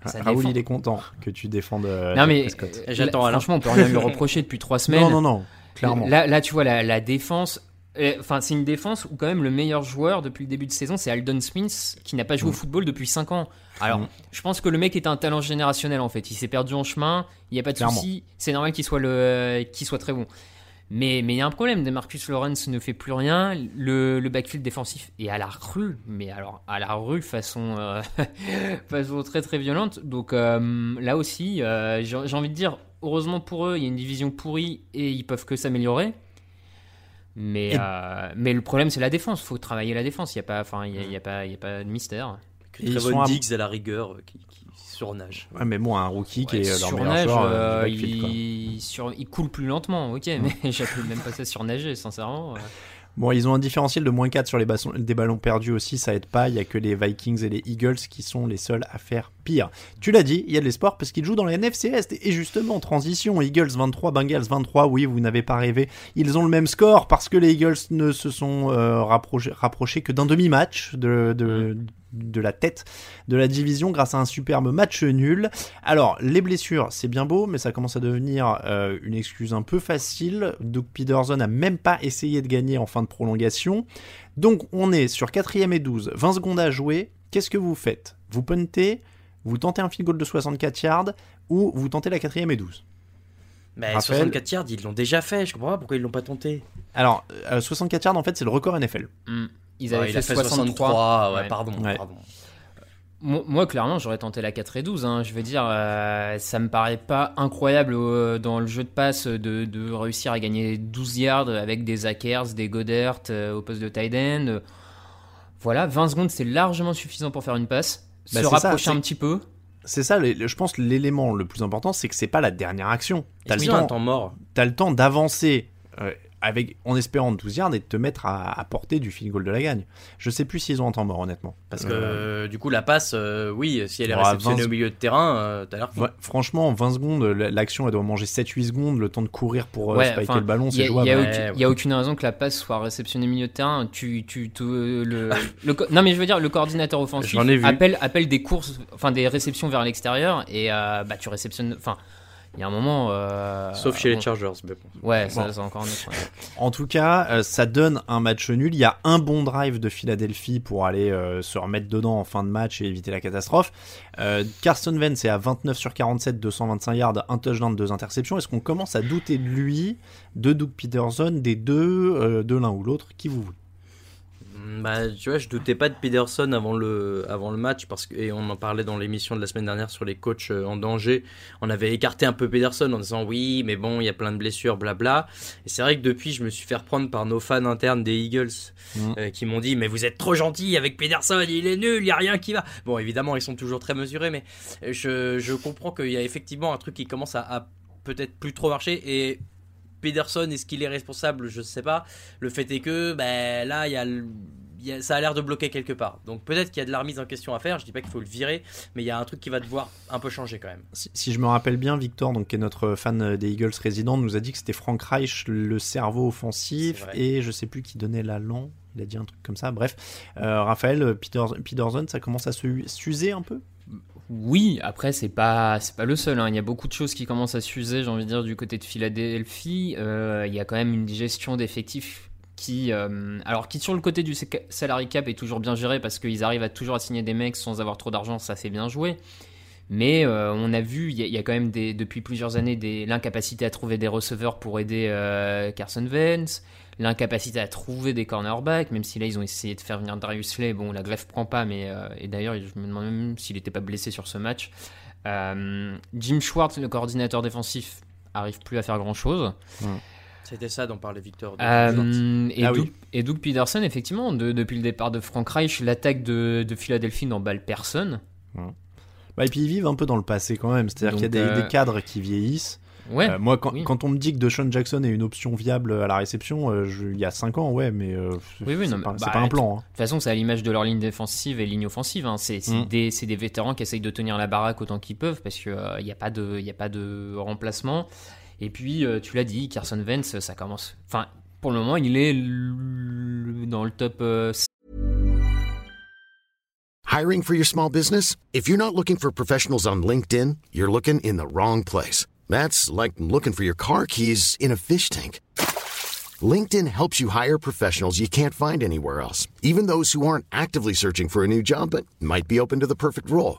sa Raoul il est content que tu défendes euh, non mais Prescott. euh, J'attends, là, Alain. franchement on peut [laughs] rien lui reprocher depuis trois semaines. non non non clairement Là, là tu vois la, la défense. euh, Enfin, c'est une défense où quand même le meilleur joueur depuis le début de saison, c'est Aldon Smith, qui n'a pas joué au football depuis 5 ans. Alors, Mm. je pense que le mec est un talent générationnel en fait. Il s'est perdu en chemin. Il n'y a pas de souci. C'est normal qu'il soit le, qu'il soit très bon. Mais mais il y a un problème. Demarcus Lawrence ne fait plus rien. Le, le backfield défensif est à la rue. Mais alors à la rue façon euh, [laughs] façon très très violente. Donc euh, là aussi, euh, j'ai envie de dire, heureusement pour eux, il y a une division pourrie et ils peuvent que s'améliorer. Mais, Et- euh, mais le problème, c'est la défense. faut travailler la défense. Il n'y a, pas- il y a, il y a, pas- il y a pas de mystère. Et ils Trevon Diggs à la rigueur euh, qui, qui surnage. Ouais, mais bon un rookie qui est leur meilleur surnage, joueur euh, euh, il, sur- il coule plus lentement, ok, mais [laughs] j'appelle même pas ça surnager, sincèrement. euh. Bon, ils ont un différentiel de moins 4 sur les ballons, des ballons perdus aussi, ça aide pas. Il y a que les Vikings et les Eagles qui sont les seuls à faire pire. Tu l'as dit, il y a de l'espoir parce qu'ils jouent dans la NFC Est. Et justement, transition, Eagles 23, Bengals 23, oui, vous n'avez pas rêvé. Ils ont le même score parce que les Eagles ne se sont euh, rapprochés, rapprochés que d'un demi-match de, de, de la tête de la division grâce à un superbe match nul. Alors, les blessures, c'est bien beau, mais ça commence à devenir euh, une excuse un peu facile. Doug Peterson a même pas essayé de gagner en fin de prolongation. Donc, on est sur 4ème et 12, 20 secondes à jouer. Qu'est-ce que vous faites? Vous puntez, vous tentez un field goal de 64 yards, ou vous tentez la 4ème et 12 Mais Raphaël 64 yards, ils l'ont déjà fait. Je comprends pas pourquoi ils l'ont pas tenté. Alors, euh, 64 yards, en fait, c'est le record NFL. Hmm. Ils Ouais, avaient il fait, a fait 63. 63. Ouais, Ouais. pardon. Ouais. pardon. Moi, clairement, j'aurais tenté la 4 et 12. hein. Je veux dire, euh, ça me paraît pas incroyable euh, dans le jeu de passe de, de réussir à gagner 12 yards avec des Akers, des Goddard euh, au poste de tight end. Euh, Voilà, 20 secondes, c'est largement suffisant pour faire une passe. Bah, Se ça, rapprocher un petit peu. C'est ça, le- le- je pense, l'élément le plus important, c'est que c'est pas la dernière action. T'as Est-ce le un temps, temps mort t'as le temps d'avancer euh, avec, en espérant 12 yards et de te mettre à, à portée du field goal de la gagne. Je sais plus s'ils ont un temps mort, honnêtement. Parce que Euh, du coup, la passe, euh, oui, si elle est réceptionnée 20 au milieu de terrain, euh, t'as l'air ouais, franchement, 20 secondes, l'action, elle doit manger 7-8 secondes, le temps de courir pour euh, Ouais, spiker le ballon, Il c'est n'y jouable. y a Ouais, aucune- ouais. y a aucune raison que la passe soit réceptionnée milieu de terrain. Tu, tu, tu- le, non, mais je veux dire, le coordinateur [laughs] offensif appelle, appelle des courses, enfin des réceptions vers l'extérieur et euh, bah, tu réceptionnes. Enfin, il y a un moment. euh, Sauf chez bon. les Chargers. mais bon. Ouais, ça, Bon. c'est encore un autre. ouais. [laughs] En tout cas, euh, ça donne un match nul. Il y a un bon drive de Philadelphie pour aller euh, se remettre dedans en fin de match et éviter la catastrophe. Euh, Carson Wentz est à 29 sur 47, 225 yards, un touchdown, deux interceptions. Est-ce qu'on commence à douter de lui, de Doug Peterson, des deux, euh, de l'un ou l'autre, qui vous voulez? Bah, tu vois, je doutais pas de Peterson avant le, avant le match parce que et on en parlait dans l'émission de la semaine dernière sur les coachs euh, en danger. On avait écarté un peu Peterson en disant oui, mais bon, il y a plein de blessures, blabla. Et c'est vrai que depuis, je me suis fait reprendre par nos fans internes des Eagles euh, qui m'ont dit mais vous êtes trop gentil avec Peterson, il est nul, il y a rien qui va. Bon, évidemment, ils sont toujours très mesurés, mais je, je comprends qu'il y a effectivement un truc qui commence à, à peut-être plus trop marcher et Pederson, est-ce qu'il est responsable? Je ne sais pas. Le fait est que ben, là, il y a ça a l'air de bloquer quelque part. Donc peut-être qu'il y a de la remise en question à faire. Je dis pas qu'il faut le virer, mais il y a un truc qui va devoir un peu changer quand même. Si, je me rappelle bien, Victor, donc qui est notre fan des Eagles résident, nous a dit que c'était Frank Reich le cerveau offensif et je sais plus qui donnait l'allant. Il a dit un truc comme ça. Bref, euh, Raphaël Peter, Peterson, ça commence à s'user un peu? Oui, après c'est pas c'est pas le seul. Hein. Il y a beaucoup de choses qui commencent à s'user, j'ai envie de dire, du côté de Philadelphie. Euh, il y a quand même une gestion d'effectifs qui, euh, alors qui sur le côté du salary cap est toujours bien géré parce qu'ils arrivent à toujours à signer des mecs sans avoir trop d'argent, ça fait bien jouer. Mais euh, on a vu, il y, a quand même depuis plusieurs années l'incapacité à trouver des receveurs pour aider euh, Carson Vance, l'incapacité à trouver des cornerbacks, même si là ils ont essayé de faire venir Darius Slay, bon la greffe prend pas, mais et d'ailleurs je me demande même s'il n'était pas blessé sur ce match. Jim Schwartz, le coordinateur défensif, arrive plus à faire grand chose. C'était ça dont parlait Victor. Euh, et, ah Doug, et, Doug, Peterson, effectivement, depuis le départ de Frank Reich, l'attaque de, de Philadelphie n'emballe personne. Bah, et puis ils vivent un peu dans le passé quand même. C'est-à-dire qu'il y a des, euh, cadres qui vieillissent. Ouais, euh, moi, quand, quand, on me dit que Deshaun Jackson est une option viable à la réception, il y a 5 ans, ouais, mais oui, oui, c'est pas, bah, pas, un plan. Hein. De toute façon, c'est à l'image de leur ligne défensive et ligne offensive. Hein. C'est mm. des, des, vétérans qui essayent de tenir la baraque autant qu'ils peuvent parce qu'il n'y a, pas de, y a pas de remplacement. Et puis, euh, tu l'as dit, Carson Vance, ça commence. Enfin, pour le moment, il est dans le top. Euh... Hiring for your small business? If you're not looking for professionals on LinkedIn, you're looking in the wrong place. That's like looking for your car keys in a fish tank. LinkedIn helps you hire professionals you can't find anywhere else, even those who aren't actively searching for a new job but might be open to the perfect role.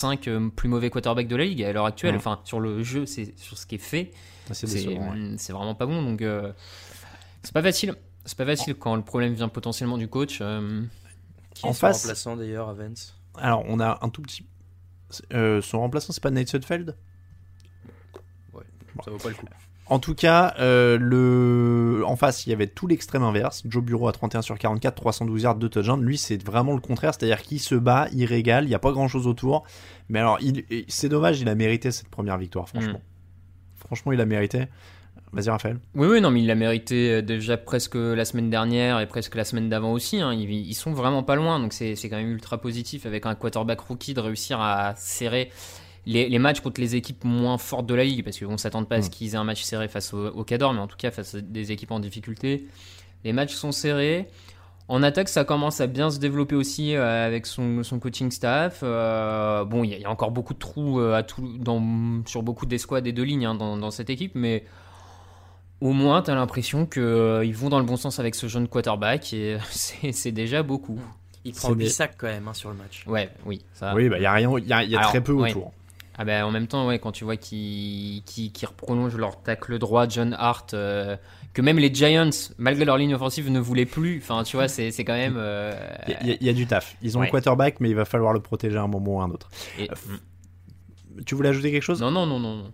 5 euh, plus mauvais quarterback de la ligue à l'heure actuelle, enfin sur le jeu, c'est sur ce qui est fait. C'est vraiment pas bon donc euh, c'est pas facile. C'est pas facile quand le problème vient potentiellement du coach. Euh. Qui en face, remplaçant d'ailleurs à Vance Alors on a un tout petit. Euh, son remplaçant c'est pas Nate Sudfeld? Ouais, ça vaut pas le coup. En tout cas, euh, le... en face, il y avait tout l'extrême inverse. Joe Bureau à 31 sur 44, 312 yards, de touchdowns. Lui, c'est vraiment le contraire, c'est-à-dire qu'il se bat, il régale, il n'y a pas grand-chose autour. Mais alors, il... c'est dommage, il a mérité cette première victoire, franchement. Mm. Franchement, il a mérité. Vas-y Raphaël. Oui, oui, non, mais il l'a mérité euh, déjà presque la semaine dernière et presque la semaine d'avant aussi. Hein. Ils, sont vraiment pas loin, donc c'est quand même ultra positif avec un quarterback rookie de réussir à serrer les, matchs contre les équipes moins fortes de la ligue, parce qu'on ne s'attend pas à ce mm. qu'ils aient un match serré face au, au Cador, mais en tout cas face à des équipes en difficulté. Les matchs sont serrés. En attaque, ça commence à bien se développer aussi euh, avec son, coaching staff. Euh, bon, il y, a encore beaucoup de trous à tout, dans, sur beaucoup d'escouades et de lignes hein, dans, dans, cette équipe, mais au moins, tu as l'impression qu'ils euh, vont dans le bon sens avec ce jeune quarterback et [laughs] c'est déjà beaucoup. Il prend 8 sacs quand même hein, sur le match. Ouais, oui. Ça... Oui, il bah, y a, rien, y a, y a très peu autour. Ah bah, en même temps, ouais, quand tu vois qu'ils qui, prolongent leur tacle droit, John Hart, euh, que même les Giants, malgré leur ligne offensive, ne voulaient plus. Enfin, tu vois, c'est quand même. Euh, il y, a du taf. Ils ont un quarterback, mais il va falloir le protéger à un moment ou à un autre. Tu voulais ajouter quelque chose? Non, non, non, non.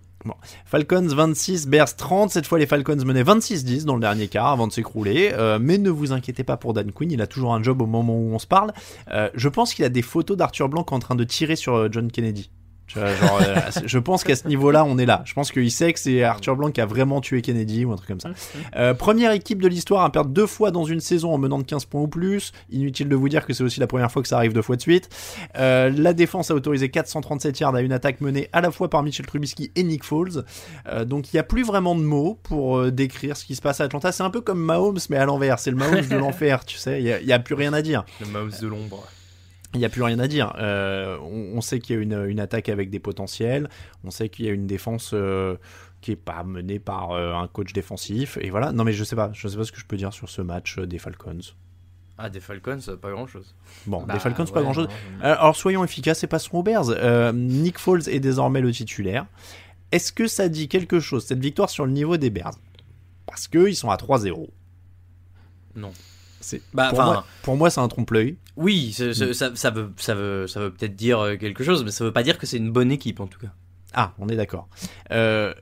Falcons 26, Bears 30. Cette fois, les Falcons menaient 26-10 dans le dernier quart avant de s'écrouler. Euh, mais ne vous inquiétez pas pour Dan Quinn, il a toujours un job au moment où on se parle. Euh, je pense qu'il a des photos d'Arthur Blanc en train de tirer sur euh, John Kennedy. Euh, [laughs] je pense qu'à ce niveau-là, on est là. Je pense qu'il sait que c'est Arthur Blanc qui a vraiment tué Kennedy ou un truc comme ça. Euh, première équipe de l'histoire à perdre deux fois dans une saison en menant de 15 points ou plus. Inutile de vous dire que c'est aussi la première fois que ça arrive deux fois de suite. Euh, la défense a autorisé 437 yards à une attaque menée à la fois par Mitchell Trubisky et Nick Foles. donc il n'y a plus vraiment de mots pour décrire ce qui se passe à Atlanta. C'est un peu comme Mahomes mais à l'envers. C'est le Mahomes de [laughs] l'enfer, tu sais. Il n'y a, a, plus rien à dire. Le Mahomes de l'ombre. Il n'y a plus rien à dire. Euh, on, on, sait qu'il y a une, une, attaque avec des potentiels. On sait qu'il y a une défense euh, qui est pas menée par euh, un coach défensif. Et voilà. Non, mais je sais pas. Je sais pas ce que je peux dire sur ce match des Falcons. Ah, des Falcons, pas grand chose. Bon, bah, des Falcons, ouais, pas grand chose. Alors, soyons efficaces et passons aux Bears. Nick Foles est désormais le titulaire. Est-ce que ça dit quelque chose, cette victoire, sur le niveau des Bears? Parce qu'ils sont à 3-0. Non. Bah, pour, moi, pour, moi, c'est un trompe-l'œil. Oui, ça, ça, ça, veut, ça veut, ça veut peut-être dire euh, quelque chose, mais ça veut pas dire que c'est une bonne équipe en tout cas. Ah, on est d'accord. Euh,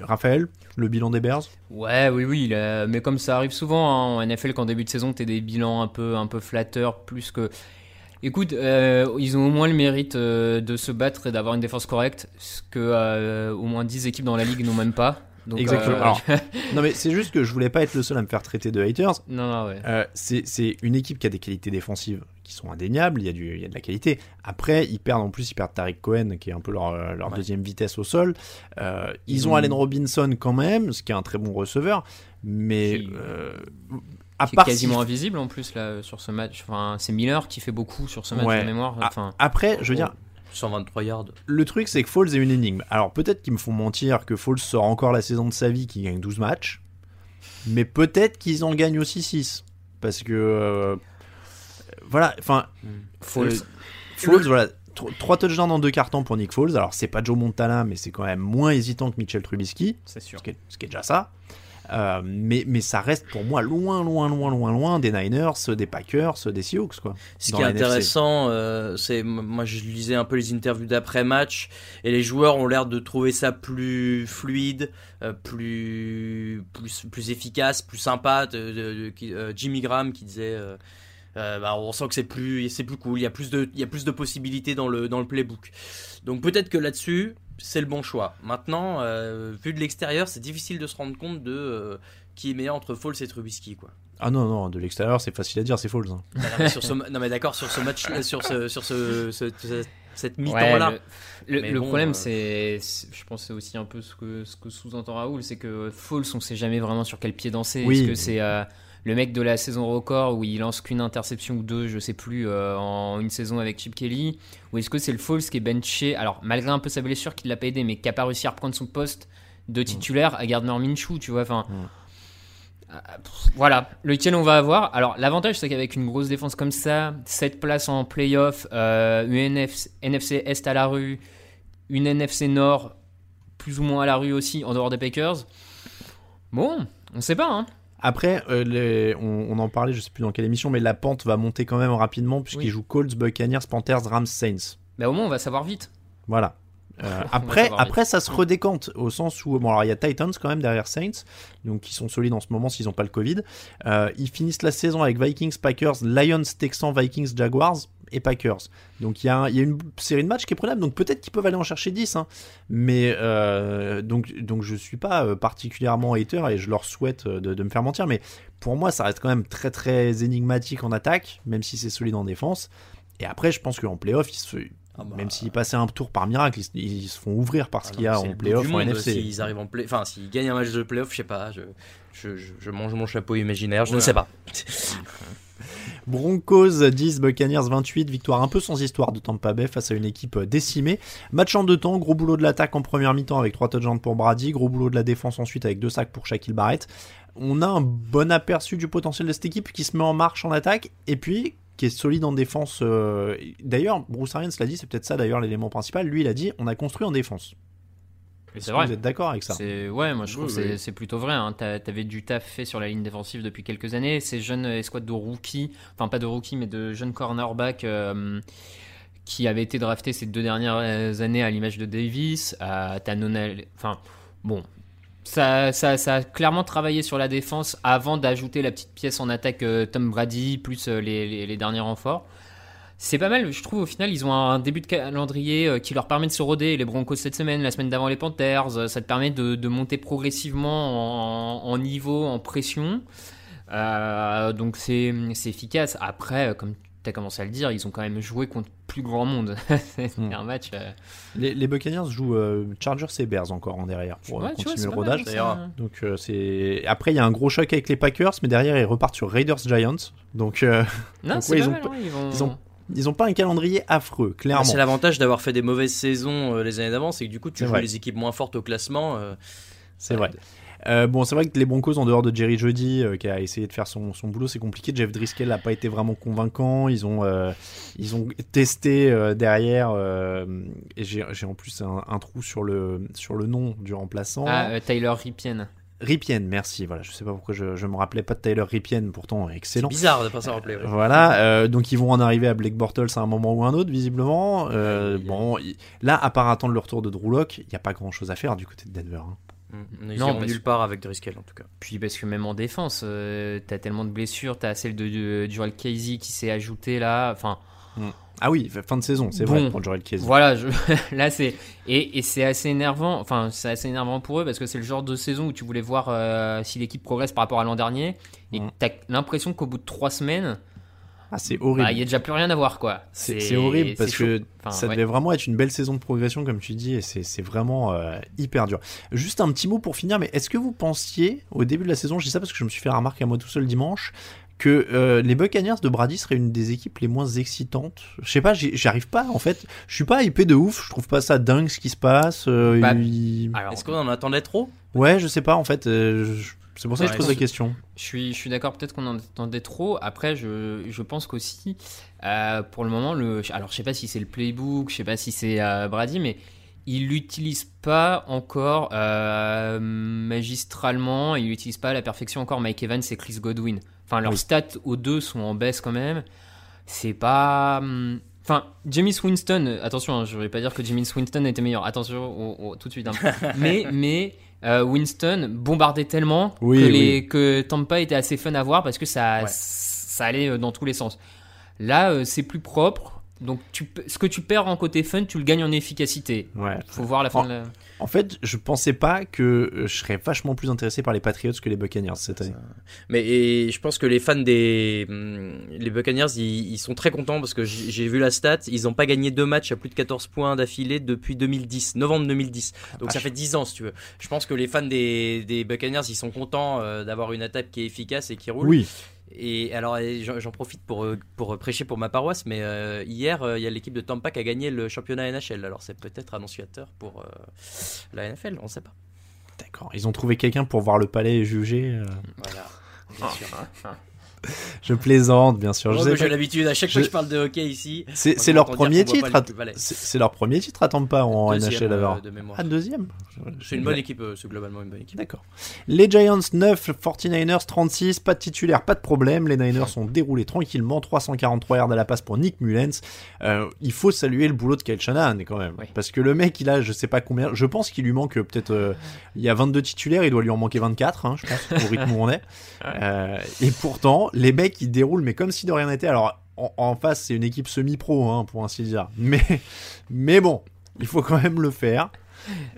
Raphaël, le bilan des Bears? Ouais, oui, oui, mais comme ça arrive souvent hein, en NFL, qu'en début de saison, t'es des bilans un peu, un peu flatteurs, plus que. Écoute, euh, ils ont au moins le mérite euh, de se battre et d'avoir une défense correcte, ce que euh, au moins 10 équipes dans la ligue n'ont même pas. Donc, Exactement. Alors, [laughs] non mais c'est juste que je voulais pas être le seul à me faire traiter de haters. Non, non, ouais. Euh, c'est une équipe qui a des qualités défensives qui sont indéniables. Il y a du, il y a de la qualité. Après, ils perdent en plus, ils perdent Tariq Cohen qui est un peu leur, leur ouais. deuxième vitesse au sol. Euh, ils, ont, Allen Robinson quand même, ce qui est un très bon receveur, mais qui, euh, à qui part est quasiment si... invisible en plus là sur ce match. Enfin, c'est Miller qui fait beaucoup sur ce match ouais. de mémoire. Enfin, après, je veux dire. 123 yards. Le truc, c'est que Foles est une énigme. Alors, peut-être qu'ils me font mentir que Foles sort encore la saison de sa vie, qui gagne 12 matchs. Mais peut-être qu'ils en gagnent aussi 6. Parce que. Euh, voilà, enfin. Hmm. Foles. Euh, le... voilà. 3 touchdowns en deux cartons pour Nick Foles. Alors, c'est pas Joe Montana, mais c'est quand même moins hésitant que Mitchell Trubisky. C'est sûr. Ce qui est, ce qui est déjà ça. Euh, mais, mais ça reste pour moi loin, loin, loin, loin, loin des Niners, des Packers, des Seahawks. Quoi, Ce qui est intéressant, euh, c'est moi je lisais un peu les interviews d'après-match et les joueurs ont l'air de trouver ça plus fluide, euh, plus, plus, plus efficace, plus sympa. De, de, de, Jimmy Graham qui disait. Euh, bah, on sent que c'est plus, c'est plus cool. Il y a plus de, il y a plus de possibilités dans le, dans le playbook. Donc peut-être que là-dessus, c'est le bon choix. Maintenant, euh, vu de l'extérieur, c'est difficile de se rendre compte de euh, qui est meilleur entre Foles et Trubisky, quoi. Ah non non, de l'extérieur, c'est facile à dire, c'est Foles. Hein. non, mais sur ce, non mais d'accord sur ce match, sur ce, sur ce, ce, ce cette mi-temps là. Ouais, le, le, le bon, problème, euh... c'est, je pense, c'est aussi un peu ce que, ce que sous-entend Raoul, c'est que Foles, on sait jamais vraiment sur quel pied danser. Oui. Est-ce que c'est euh, le mec de la saison record où il lance qu'une interception ou deux, je sais plus, euh, en une saison avec Chip Kelly Ou est-ce que c'est le Foles qui est benché? Alors, malgré un peu sa blessure qui l'a pas aidé, mais qui a pas réussi à reprendre son poste de titulaire mmh. à Gardner Minshew, tu vois Enfin. Mmh. Euh, voilà, lequel on va avoir. Alors, l'avantage, c'est qu'avec une grosse défense comme ça, 7 places en playoff, euh, une NFC, NFC Est à la rue, une NFC Nord plus ou moins à la rue aussi, en dehors des Packers. Bon, on sait pas, hein. Après, euh, les, on, on, en parlait, je sais plus dans quelle émission, mais la pente va monter quand même rapidement puisqu'ils oui. jouent Colts, Buccaneers, Panthers, Rams, Saints. Mais au moins, on va savoir vite. Voilà. Euh, [laughs] après, après, ça se redécante au sens où bon, alors il y a Titans quand même derrière Saints, donc qui sont solides en ce moment s'ils n'ont pas le Covid. Euh, ils finissent la saison avec Vikings, Packers, Lions, Texans, Vikings, Jaguars et Packers. Donc il y, a, il y a une série de matchs qui est prenable. Donc peut-être qu'ils peuvent aller en chercher 10. Hein. Mais euh, donc, donc je suis pas particulièrement hater et je leur souhaite de, de, me faire mentir. Mais pour moi, ça reste quand même très très énigmatique en attaque, même si c'est solide en défense. Et après, je pense qu'en playoff, ils se ah bah... Même s'ils passaient un tour par miracle, ils, ils se font ouvrir par ce ah qu'il y a en playoff en NFC. S'ils arrivent en play... enfin, s'ils gagnent un match de playoff, je sais pas, je, je, je, je mange mon chapeau imaginaire, je ouais. ne sais pas. [laughs] Broncos 10, Buccaneers 28, victoire un peu sans histoire de Tampa Bay face à une équipe décimée. Match en deux temps, gros boulot de l'attaque en première mi-temps avec 3 touchdowns pour Brady, gros boulot de la défense ensuite avec deux sacs pour Shaquille Barrett. On a un bon aperçu du potentiel de cette équipe qui se met en marche en attaque et puis qui est solide en défense. Euh... D'ailleurs, Bruce Arians l'a dit, c'est peut-être ça d'ailleurs l'élément principal. Lui, il a dit on a construit en défense. C'est vrai. Vous êtes d'accord avec ça? Ouais, moi je trouve oui, que c'est plutôt vrai. Hein. T'avais du taf fait sur la ligne défensive depuis quelques années. Ces jeunes escouades de rookies, enfin pas de rookies, mais de jeunes cornerbacks euh, qui avaient été draftés ces deux dernières années à l'image de Davis, à Tanonel. Enfin, bon, ça, ça, ça, a clairement travaillé sur la défense avant d'ajouter la petite pièce en attaque euh, Tom Brady plus euh, les, derniers renforts. C'est pas mal, je trouve au final ils ont un début de calendrier euh, qui leur permet de se roder. Les Broncos cette semaine, la semaine d'avant les Panthers, ça te permet de, monter progressivement en, en, niveau, en pression. Donc c'est efficace. Après, comme tu as commencé à le dire, ils ont quand même joué contre plus grand monde. [laughs] c'est mmh. un match. Euh... Les, les, Buccaneers jouent euh, Chargers et Bears encore en derrière pour ouais, continuer vois, le rodage. Donc euh, c'est après il y a un gros choc avec les Packers, mais derrière ils repartent sur Raiders Giants. Donc, euh, non, donc ouais, ils, ont, mal, hein, ils, vont... ils, ont, ils ont pas un calendrier affreux, Bah, clairement. c'est l'avantage d'avoir fait des mauvaises saisons euh, les années d'avant, c'est que du coup tu joues vrai. les équipes moins fortes au classement. euh, C'est vrai. Euh, bon, c'est vrai que les Broncos, en dehors de Jerry Jeudy, euh, qui a essayé de faire son, son boulot, c'est compliqué. Jeff Driscoll n'a pas été vraiment convaincant. Ils ont, euh, ils ont testé euh, derrière. euh, et j'ai en plus un, un trou sur le, sur le nom du remplaçant. Ah, euh, Tyler Ripien. Ripien, merci. Voilà, je sais pas pourquoi je, je me rappelais pas de Tyler Ripien, pourtant excellent. C'est bizarre de pas s'en rappeler. ouais. Voilà, euh, donc ils vont en arriver à Blake Bortles à un moment ou un autre, visiblement. Euh, bon, il- là, à part attendre le retour de Drew Lock, il n'y a pas grand chose à faire du côté de Denver. hein. Mm. Ils Non, parce- nulle part avec Driscoll en tout cas. Puis parce que même en défense, euh, t'as tellement de blessures, t'as celle de, de Joel Casey qui s'est ajoutée là. Enfin, Ah oui, fin de saison, c'est Bon, vrai pour Joel Casey. Voilà, je- [laughs] là c'est et, et c'est assez énervant. Enfin, c'est assez énervant pour eux parce que c'est le genre de saison où tu voulais voir euh, si l'équipe progresse par rapport à l'an dernier et Mm. t'as l'impression qu'au bout de trois semaines, Ah, c'est horrible. bah, il y a déjà plus rien à voir quoi. C'est horrible parce que Enfin, ça ouais. devait vraiment être une belle saison de progression, comme tu dis, et c'est vraiment euh, hyper dur. Juste un petit mot pour finir, mais est-ce que vous pensiez, au début de la saison, je dis ça parce que je me suis fait la remarque à moi tout seul dimanche, que euh, les Buccaneers de Brady seraient une des équipes les moins excitantes? Je sais pas, j'y j'y arrive pas en fait. Je suis pas hypé de ouf, je trouve pas ça dingue ce qui se passe. euh, Bah, il- Est-ce qu'on en attendait trop? Ouais, je sais pas en fait. euh, je- C'est pour ça que Ouais, je pose la question. Je suis, je suis d'accord, peut-être qu'on en attendait trop. Après, je, je pense qu'aussi, euh, pour le moment, le, alors je sais pas si c'est le playbook, je sais pas si c'est euh, Brady, mais il l'utilise pas encore euh, magistralement, il n'utilise pas à la perfection encore Mike Evans et Chris Godwin. Enfin, leurs Oui. stats aux deux sont en baisse quand même. C'est pas. hum, Enfin, James Winston, euh, attention, hein, je ne vais pas dire que James Winston était meilleur, attention, oh, oh, tout de suite. hein. [laughs] mais mais euh, Winston bombardait tellement Oui, que, oui. les, que Tampa était assez fun à voir parce que ça, Ouais. ça allait euh, dans tous les sens. Là, euh, c'est plus propre. Donc, tu, peux- ce que tu perds en côté fun, tu le gagnes en efficacité. Ouais. Faut voir la fin En- de la... En fait, je pensais pas que euh, je serais vachement plus intéressé par les Patriots que les Buccaneers cette année. Mais et je pense que les fans des hum, les Buccaneers, ils, ils sont très contents parce que j'ai vu la stat, ils n'ont pas gagné deux matchs à plus de 14 points d'affilée depuis 2010, novembre 2010. Donc ça fait 10 ans si tu veux. Je pense que les fans des, des Buccaneers, ils sont contents euh, d'avoir une attaque qui est efficace et qui roule. Oui, Et alors j'en profite pour, euh, pour prêcher pour ma paroisse, mais euh, hier euh, il y a l'équipe de Tampa qui a gagné le championnat NHL. Alors c'est peut-être annonciateur pour euh, la NFL, on sait pas. d'accord. Ils ont trouvé quelqu'un pour voir le palais et juger. euh. Voilà. Bien sûr. Je plaisante, bien sûr. J'ai pas- l'habitude, à chaque fois que je parle de hockey ici, C'est leur premier titre. pas à-. C'est leur premier titre à Tampa en Deuxième, NHL euh, alors. de. Ah deuxième. C'est une bonne équipe, euh, c'est globalement une bonne équipe. D'accord. Les Giants 9, 49ers 36, pas de titulaire, pas de problème. Les Niners sont déroulés tranquillement, 343 yards à la passe pour Nick Mullens. Euh, il faut saluer le boulot de Kyle Shanahan quand même, Oui. parce que le mec il a je sais pas combien, je pense qu'il lui manque peut-être, euh, il y a 22 titulaires, il doit lui en manquer 24, hein, je pense au rythme où on est. Euh, et pourtant les mecs ils déroulent mais comme si de rien n'était. Alors en, en face c'est une équipe semi-pro hein, pour ainsi dire, mais mais bon, il faut quand même le faire.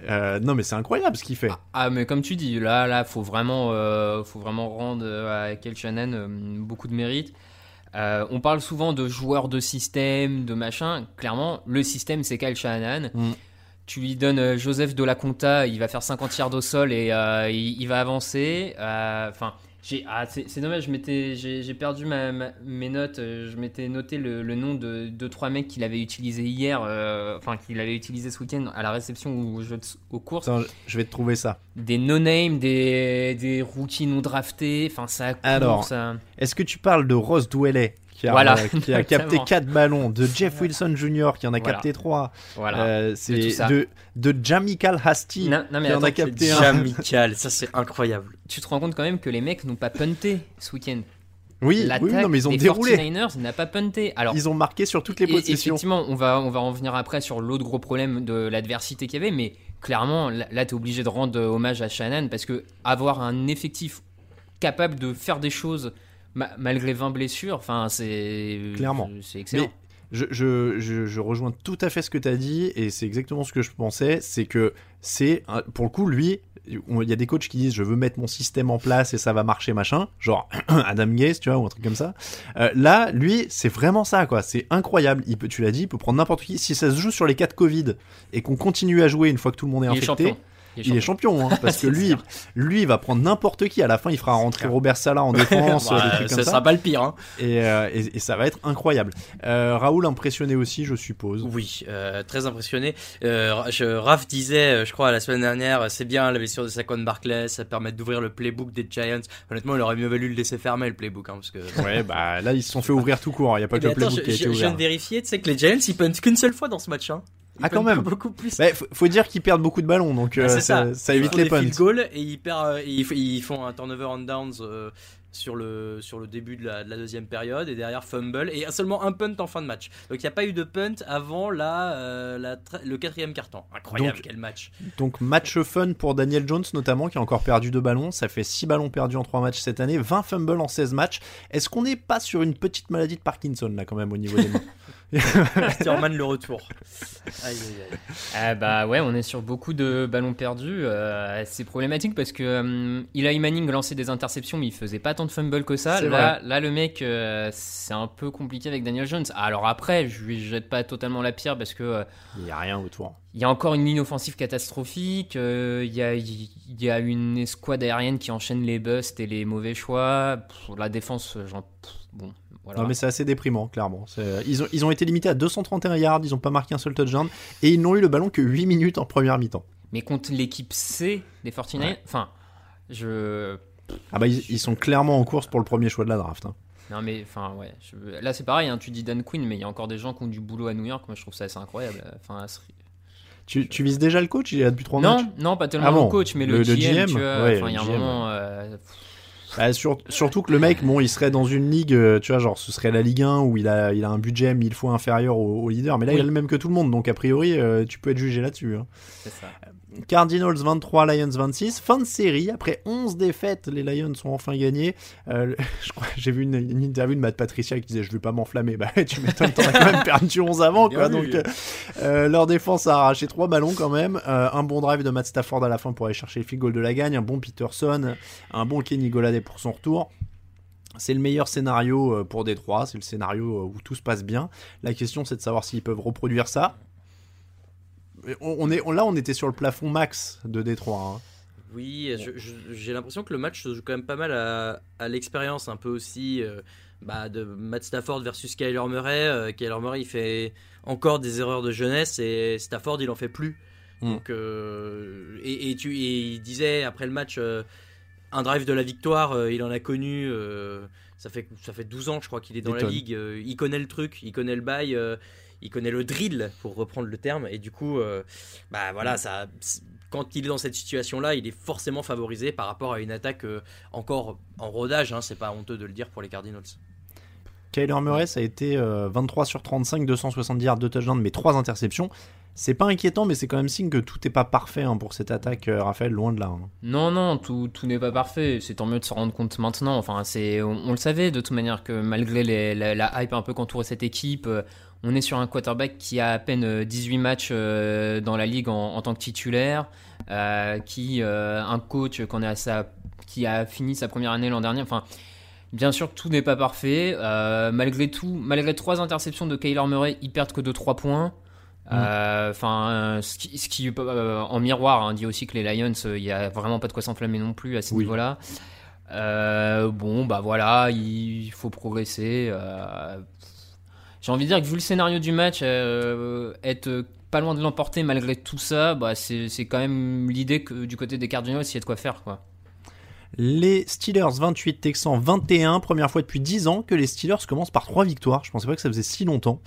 Euh, non mais c'est incroyable ce qu'il fait. Ah mais comme tu dis, là là faut vraiment euh, faut vraiment rendre euh, à Kel Shannon beaucoup de mérite. Euh, on parle souvent de joueurs de système, de machin. Clairement, le système c'est Kyle Shanahan. Mm. Tu lui donnes Joseph de la Conta, il va faire 50 yards au sol et euh, il, il va avancer. Euh, Enfin, j'ai ah, c'est c'est dommage, je m'étais j'ai j'ai perdu ma, ma- mes notes. Euh, Je m'étais noté le, le nom de deux trois mecs qu'il avait utilisé hier, euh, enfin qu'il avait utilisé ce week-end à la réception ou au jeu de- aux courses Attends, je vais te trouver ça. des no-name, des, des rookies non draftés, enfin ça court, Alors, ça... Est-ce que tu parles de Ross Dwellet qui a, Voilà, euh, qui a capté exactement. 4 ballons, de Jeff Wilson Jr. qui en a Voilà. capté 3, Voilà. c'est De de, de Jamikal Hasty Non, non, mais qui en a capté un. Jamical, ça c'est incroyable. Tu te rends compte quand même que les mecs n'ont pas punté ce week-end. Oui, oui, non, mais ils ont des déroulé. 49ers n'a pas punté. Alors, Ils ont marqué sur toutes les possessions. effectivement, on va, on va en venir après sur l'autre gros problème de l'adversité qu'il y avait, mais clairement, là, là tu es obligé de rendre hommage à Shannon parce que avoir un effectif capable de faire des choses ma- malgré 20 blessures, enfin, c'est. Clairement. C'est excellent. Mais je, je, je, je rejoins tout à fait ce que tu as dit et c'est exactement ce que je pensais. C'est que c'est, un- pour le coup, lui, il y a des coachs qui disent je veux mettre mon système en place et ça va marcher, machin. Genre [clears throat] Adam Gaze, tu vois, ou un truc comme ça. Euh, là, lui, c'est vraiment ça, quoi. C'est incroyable. Il peut, tu l'as dit, il peut prendre n'importe qui. Si ça se joue sur les cas de Covid et qu'on continue à jouer une fois que tout le monde est Il est il est champion, hein, [laughs] parce que lui, lui, il va prendre n'importe qui. À la fin, il fera rentrer Robert Salah en [laughs] défense, Bah, des trucs comme ça ça. sera pas le pire. Hein. Et, euh, et- et ça va être incroyable. Euh, Raoul impressionné aussi, je suppose. Oui, euh, très impressionné. Je- Raph disait, je crois, la semaine dernière, c'est bien la blessure de Saquon Barclay, ça permet d'ouvrir le playbook des Giants. Honnêtement, il aurait mieux valu le laisser fermer le playbook, hein, parce que. [laughs] Ouais, bah là, ils se sont fait ouvrir tout court. Il n'y a pas Eh que le playbook qui a je- été je viens ouvert. de vérifier, tu sais que les Giants, ils puntent qu'une seule fois dans ce match. Ils Ah, quand même. Beaucoup plus. Bah, faut, faut dire qu'ils perdent beaucoup de ballons, donc Bah, euh, ça, ça. ça Ils évite les punts. field goals et ils, perdent, euh, ils, ils font un turnover on downs euh, sur, le, sur le début de la, de la deuxième période et derrière fumble et seulement un punt en fin de match. Donc il n'y a pas eu de punt avant la, euh, la le quatrième carton. Incroyable, Donc- quel match. Donc match fun pour Daniel Jones notamment qui a encore perdu deux ballons, ça fait 6 ballons perdus en 3 matchs cette année, 20 fumbles en 16 matchs. Est-ce qu'on n'est pas sur une petite maladie de Parkinson là quand même au niveau des mains? [laughs] [laughs] Thurman le retour. Aïe, aïe, aïe. Ah bah ouais, on est sur beaucoup de ballons perdus. euh, c'est problématique parce que euh, Eli Manning lançait des interceptions, mais il faisait pas tant de fumble que ça. Là, là, le mec, euh, c'est un peu compliqué avec Daniel Jones. Alors après, je lui jette pas totalement la pierre parce que euh, Il n'y a rien autour. il y a encore une ligne offensive catastrophique. euh, Il y, a, il y a une escouade aérienne qui enchaîne les busts et les mauvais choix. Pff, la défense, pff, Bon, voilà. Non mais c'est assez déprimant clairement. C'est- Ils ont, ils ont été limités à 231 yards, ils n'ont pas marqué un seul touchdown et ils n'ont eu le ballon que 8 minutes en première mi-temps. Mais contre l'équipe C des 49 enfin, je. Ah bah ils, ils sont clairement en course pour le premier choix de la draft. hein. Non mais enfin ouais, je- là c'est pareil, hein, tu dis Dan Quinn, mais il y a encore des gens qui ont du boulot à New York, moi je trouve ça assez incroyable. Enfin, ce- Tu, tu vises déjà le coach Il est là depuis 3 non, matchs non, pas tellement Ah bon, le coach, mais le, GM, GM, tu vois, ouais, enfin, il y a un GM, moment... euh, Bah, sur- surtout que le mec, bon, il serait dans une ligue, euh, tu vois, genre ce serait la Ligue 1 où il a, il a un budget mille fois inférieur au, au leader, mais là il a le même que tout le monde, donc a priori euh, tu peux être jugé là-dessus. hein. c'est ça. Cardinals 23, Lions 26, fin de série, après 11 défaites, les Lions ont enfin gagné. Euh, le- [laughs] je crois j'ai vu une, une interview de Matt Patricia qui disait je vais pas m'enflammer, [laughs] bah tu m'étonnes, t'en as quand même perdu 11 avant, quoi, donc euh, euh, leur défense a arraché 3 ballons quand même, Euh, un bon drive de Matt Stafford à la fin pour aller chercher le field goal de la gagne, un bon Peterson, un bon Kenny Golladay pour son retour. C'est le meilleur scénario pour Détroit, c'est le scénario où tout se passe bien. La question c'est de savoir s'ils peuvent reproduire ça. On, est, on- là on était sur le plafond max de Détroit. hein. Oui, j'ai l'impression que le match se joue quand même pas mal à, à l'expérience, un peu aussi euh, bah, de Matt Stafford versus Kyler Murray. Euh, Kyler Murray, il fait encore des erreurs de jeunesse et Stafford, il en fait plus. Mm. Donc, euh, et, et tu, et il disait après le match, euh, un drive de la victoire, il en a connu. ça, fait, ça fait 12 ans, je crois, qu'il est dans la ligue. il connaît le truc, il connaît le bail. Euh, il connaît le drill, pour reprendre le terme, et du coup, euh, bah voilà, ça, quand il est dans cette situation-là, il est forcément favorisé par rapport à une attaque euh, encore en rodage. Hein, c'est pas honteux de le dire pour les Cardinals. Kyler Murray, ça a été euh, 23 sur 35, 270 yards, 2 touchdowns, mais 3 interceptions. C'est pas inquiétant, mais c'est quand même signe que tout n'est pas parfait hein, pour cette attaque, euh, Raphaël, loin de là. hein. Non, non, tout, tout n'est pas parfait. C'est tant mieux de se rendre compte maintenant. Enfin, c'est, on, on le savait de toute manière que malgré les- la, la hype un peu qu'entourait cette équipe, euh, on est sur un quarterback qui a à peine euh, 18 matchs euh, dans la ligue en, en tant que titulaire, euh, qui euh, un coach qu'on à sa, qui a fini sa première année l'an dernier. Enfin, bien sûr, tout n'est pas parfait. Euh, malgré tout, malgré trois interceptions de Kyler Murray, ils perdent que de 3 points. Euh, Enfin, euh, ce qui, ce qui, euh, en miroir hein, dit aussi que les Lions, euh, il y a vraiment pas de quoi s'enflammer non plus à ce Oui. niveau-là. Euh, bon, bah voilà, il faut progresser. Euh, J'ai envie de dire que vu le scénario du match, euh, être pas loin de l'emporter malgré tout ça, bah c'est quand même l'idée que du côté des Cardinals, il y a de quoi faire, quoi. Les Steelers 28, Texans 21, première fois depuis 10 ans que les Steelers commencent par 3 victoires. Je pensais pas que ça faisait si longtemps.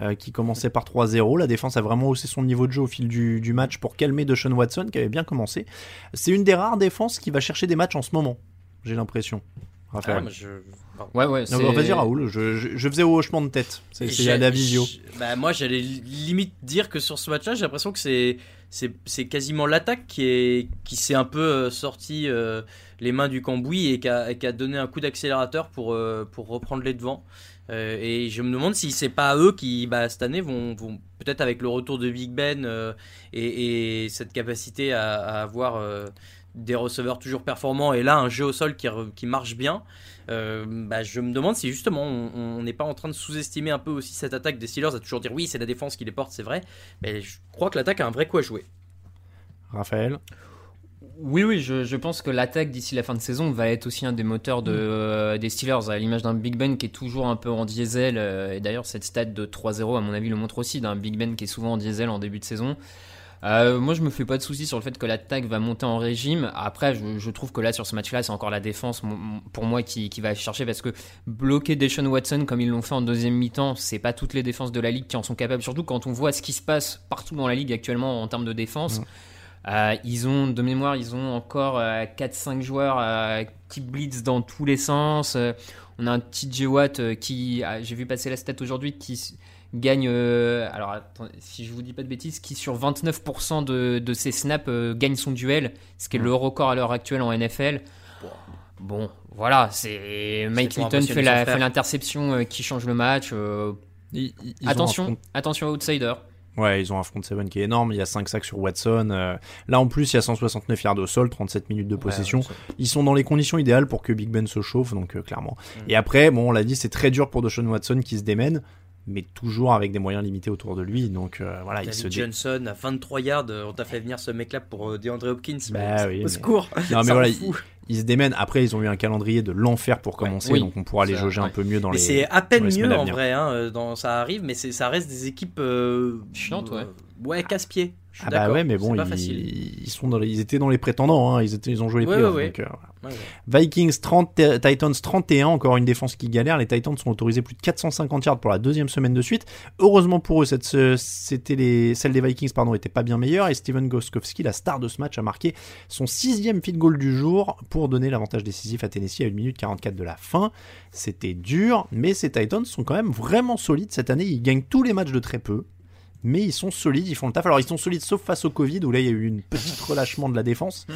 euh, qui commençait par 3-0. La défense a vraiment haussé son niveau de jeu au fil du, du match pour calmer Deshaun Watson qui avait bien commencé. C'est une des rares défenses qui va chercher des matchs en ce moment, j'ai l'impression. Raphaël. Ah, je- pardon. Ouais, ouais, Non, c'est- bah, Vas-y Raoul, je, je- je faisais au hochement de tête. C'est à la visio. Bah, moi, j'allais limite dire que sur ce match-là, j'ai l'impression que c'est c'est c'est quasiment l'attaque qui est qui s'est un peu euh, sorti euh, les mains du cambouis et qui a, et qui a donné un coup d'accélérateur pour euh, pour reprendre les devants. Euh, et je me demande si c'est pas eux qui bah, cette année vont, vont peut-être avec le retour de Big Ben euh, et, et cette capacité à, à avoir euh, des receveurs toujours performants et là un jeu au sol qui marche bien. Euh, bah, je me demande si justement on n'est pas en train de sous-estimer un peu aussi cette attaque des Steelers, à toujours dire oui c'est la défense qui les porte, c'est vrai, mais je crois que l'attaque a un vrai coup à jouer. Raphaël? Oui, oui, je, je pense que l'attaque d'ici la fin de saison va être aussi un des moteurs de, euh, des Steelers, à l'image d'un Big Ben qui est toujours un peu en diesel. euh, et d'ailleurs, cette stat de 3-0, à mon avis, le montre aussi, d'un Big Ben qui est souvent en diesel en début de saison. Euh, moi, je me fais pas de soucis sur le fait que l'attaque va monter en régime. Après, je, je trouve que là, sur ce match-là, c'est encore la défense, pour moi, qui, qui va chercher parce que bloquer Deshaun Watson comme ils l'ont fait en deuxième mi-temps, c'est pas toutes les défenses de la ligue qui en sont capables. Surtout quand on voit ce qui se passe partout dans la ligue actuellement en termes de défense. Euh, ils ont, de mémoire, ils ont encore euh, 4-5 joueurs euh, qui blitz dans tous les sens. On a un TJ Watt qui, ah, j'ai vu passer la stat aujourd'hui, qui gagne, euh, alors si je vous dis pas de bêtises, qui sur 29% de, de ses snaps euh, gagne son duel, ce qui est le record à l'heure actuelle en NFL. Bon, voilà, c'est Mike impressionner fait l'interception euh, qui change le match. euh, Ils- ils- attention, front- attention outsider. Ouais, ils ont un front seven qui est énorme. Il y a 5 sacs sur Watson. Euh, là, en plus, il y a 169 yards au sol, 37 minutes de possession. ouais, Ils sont dans les conditions idéales pour que Big Ben se chauffe, donc euh, clairement. Mm. Et après, bon, on l'a dit, c'est très dur pour Deshaun Watson qui se démène, mais toujours avec des moyens limités autour de lui. Donc euh, voilà, il se dé- Johnson à 23 yards, euh, on t'a fait venir ce mec-là pour euh, DeAndre Hopkins. Bah mais oui, au mais- secours. [laughs] Non, mais voilà, ils, ils se démènent. Après, ils ont eu un calendrier de l'enfer pour commencer, oui, donc on pourra les jauger un peu mieux dans Mais les. c'est à peine mieux à en vrai, hein, dans, ça arrive, mais c'est- ça reste des équipes euh, Chiantes, ouais. euh, ouais, casse-pied. Je Ah bah ouais, mais bon, ils, ils sont dans les- ils étaient dans les prétendants, hein. ils, étaient, ils ont joué les Ouais, playoffs. ouais, ouais. donc, euh. Vikings 30, T- Titans 31, encore une défense qui galère. Les Titans sont autorisés plus de 450 yards pour la deuxième semaine de suite. Heureusement pour eux, cette, ce- c'était les, celle des Vikings pardon, était pas bien meilleure et Steven Goskowski, la star de ce match, a marqué son sixième field goal du jour pour donner l'avantage décisif à Tennessee à 1 minute 44 de la fin. C'était dur, mais ces Titans sont quand même vraiment solides cette année. Ils gagnent tous les matchs de très peu. Mais ils sont solides, ils font le taf. Alors ils sont solides sauf face au Covid où là il y a eu une petite [laughs] relâchement de la défense.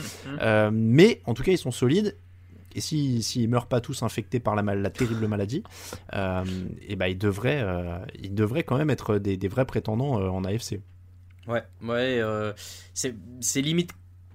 Euh, mais en tout cas ils sont solides. Et s'ils si, s'ils meurent pas tous infectés par la, mal- la terrible maladie, euh, et ben ils devraient, euh, ils devraient quand même être des, des vrais prétendants en AFC. Ouais, ouais, c'est limite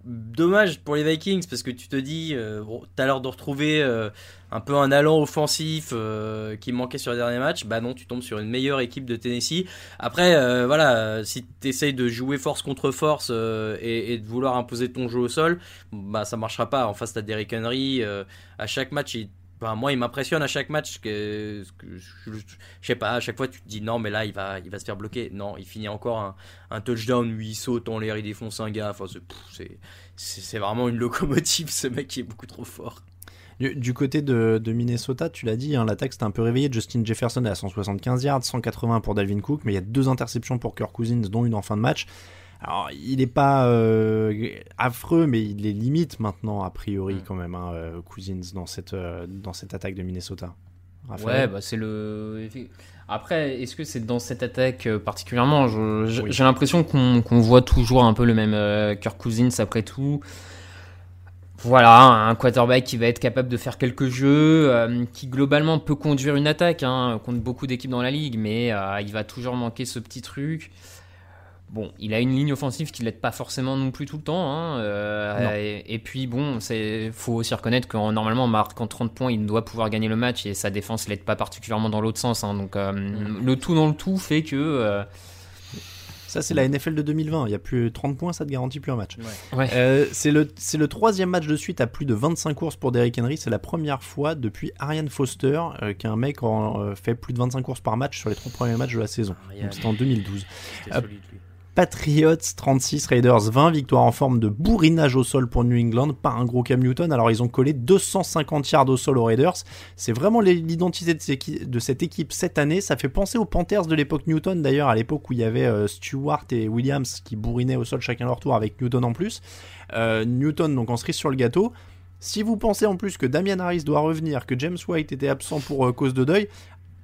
dommage pour les Vikings parce que tu te dis, euh, bon, t'as l'air de retrouver euh, un peu un allant offensif euh, qui manquait sur les derniers matchs. Bah non, tu tombes sur une meilleure équipe de Tennessee. Après, voilà, si t'essayes de jouer force contre force et, de vouloir imposer ton jeu au sol, bah ça marchera pas. En face, t'as Derrick Henry. à chaque match, il Moi, il m'impressionne à chaque match. Que, je, sais pas, à chaque fois, tu te dis non, mais là, il va, il va se faire bloquer. Non, il finit encore un, touchdown il saute en l'air, il défonce un gars. Enfin, c'est- vraiment une locomotive, ce mec qui est beaucoup trop fort. Du, côté de, Minnesota, tu l'as dit, hein, l'attaque s'était un peu réveillée. Justin Jefferson est à 175 yards, 180 pour Dalvin Cook, mais il y a deux interceptions pour Kirk Cousins, dont une en fin de match. Alors, il n'est pas euh, affreux, mais il est limite maintenant, a priori, quand même, hein, euh, Cousins, dans cette, euh, dans cette attaque de Minnesota. Raphaël Ouais, bah c'est le. Après, est-ce que c'est dans cette attaque particulièrement? Oui. J'ai l'impression qu'on qu'on voit toujours un peu le même Kirk Cousins après tout. Voilà, un quarterback qui va être capable de faire quelques jeux, euh, qui globalement peut conduire une attaque hein, contre beaucoup d'équipes dans la ligue, mais euh, il va toujours manquer ce petit truc. Bon, il a une ligne offensive qui l'aide pas forcément non plus tout le temps. hein, euh, et, et puis bon, c'est faut aussi reconnaître qu'en normalement en marquant 30 points, il doit pouvoir gagner le match et sa défense l'aide pas particulièrement dans l'autre sens. hein, donc euh, le tout dans le tout fait que euh, Ça, c'est la NFL de 2020. Il y a plus 30 points, ça te garantit plus un match. Ouais. Euh, c'est le, c'est le troisième match de suite à plus de 25 courses pour Derrick Henry. C'est la première fois depuis Ariane Foster euh, qu'un mec en, euh, fait plus de 25 courses par match sur les trois premiers matchs de la saison. C'était en 2012. C'était Euh, solide, lui. Patriots 36, Raiders 20, victoire en forme de bourrinage au sol pour New England par un gros Cam Newton. Alors ils ont collé 250 yards au sol aux Raiders. C'est vraiment l'identité de cette équipe cette année. Ça fait penser aux Panthers de l'époque Newton d'ailleurs, à l'époque où il y avait euh, Stewart et Williams qui bourrinaient au sol chacun leur tour avec Newton en plus. Euh, Newton donc en cerise sur le gâteau. Si vous pensez en plus que Damian Harris doit revenir, que James White était absent pour euh, cause de deuil,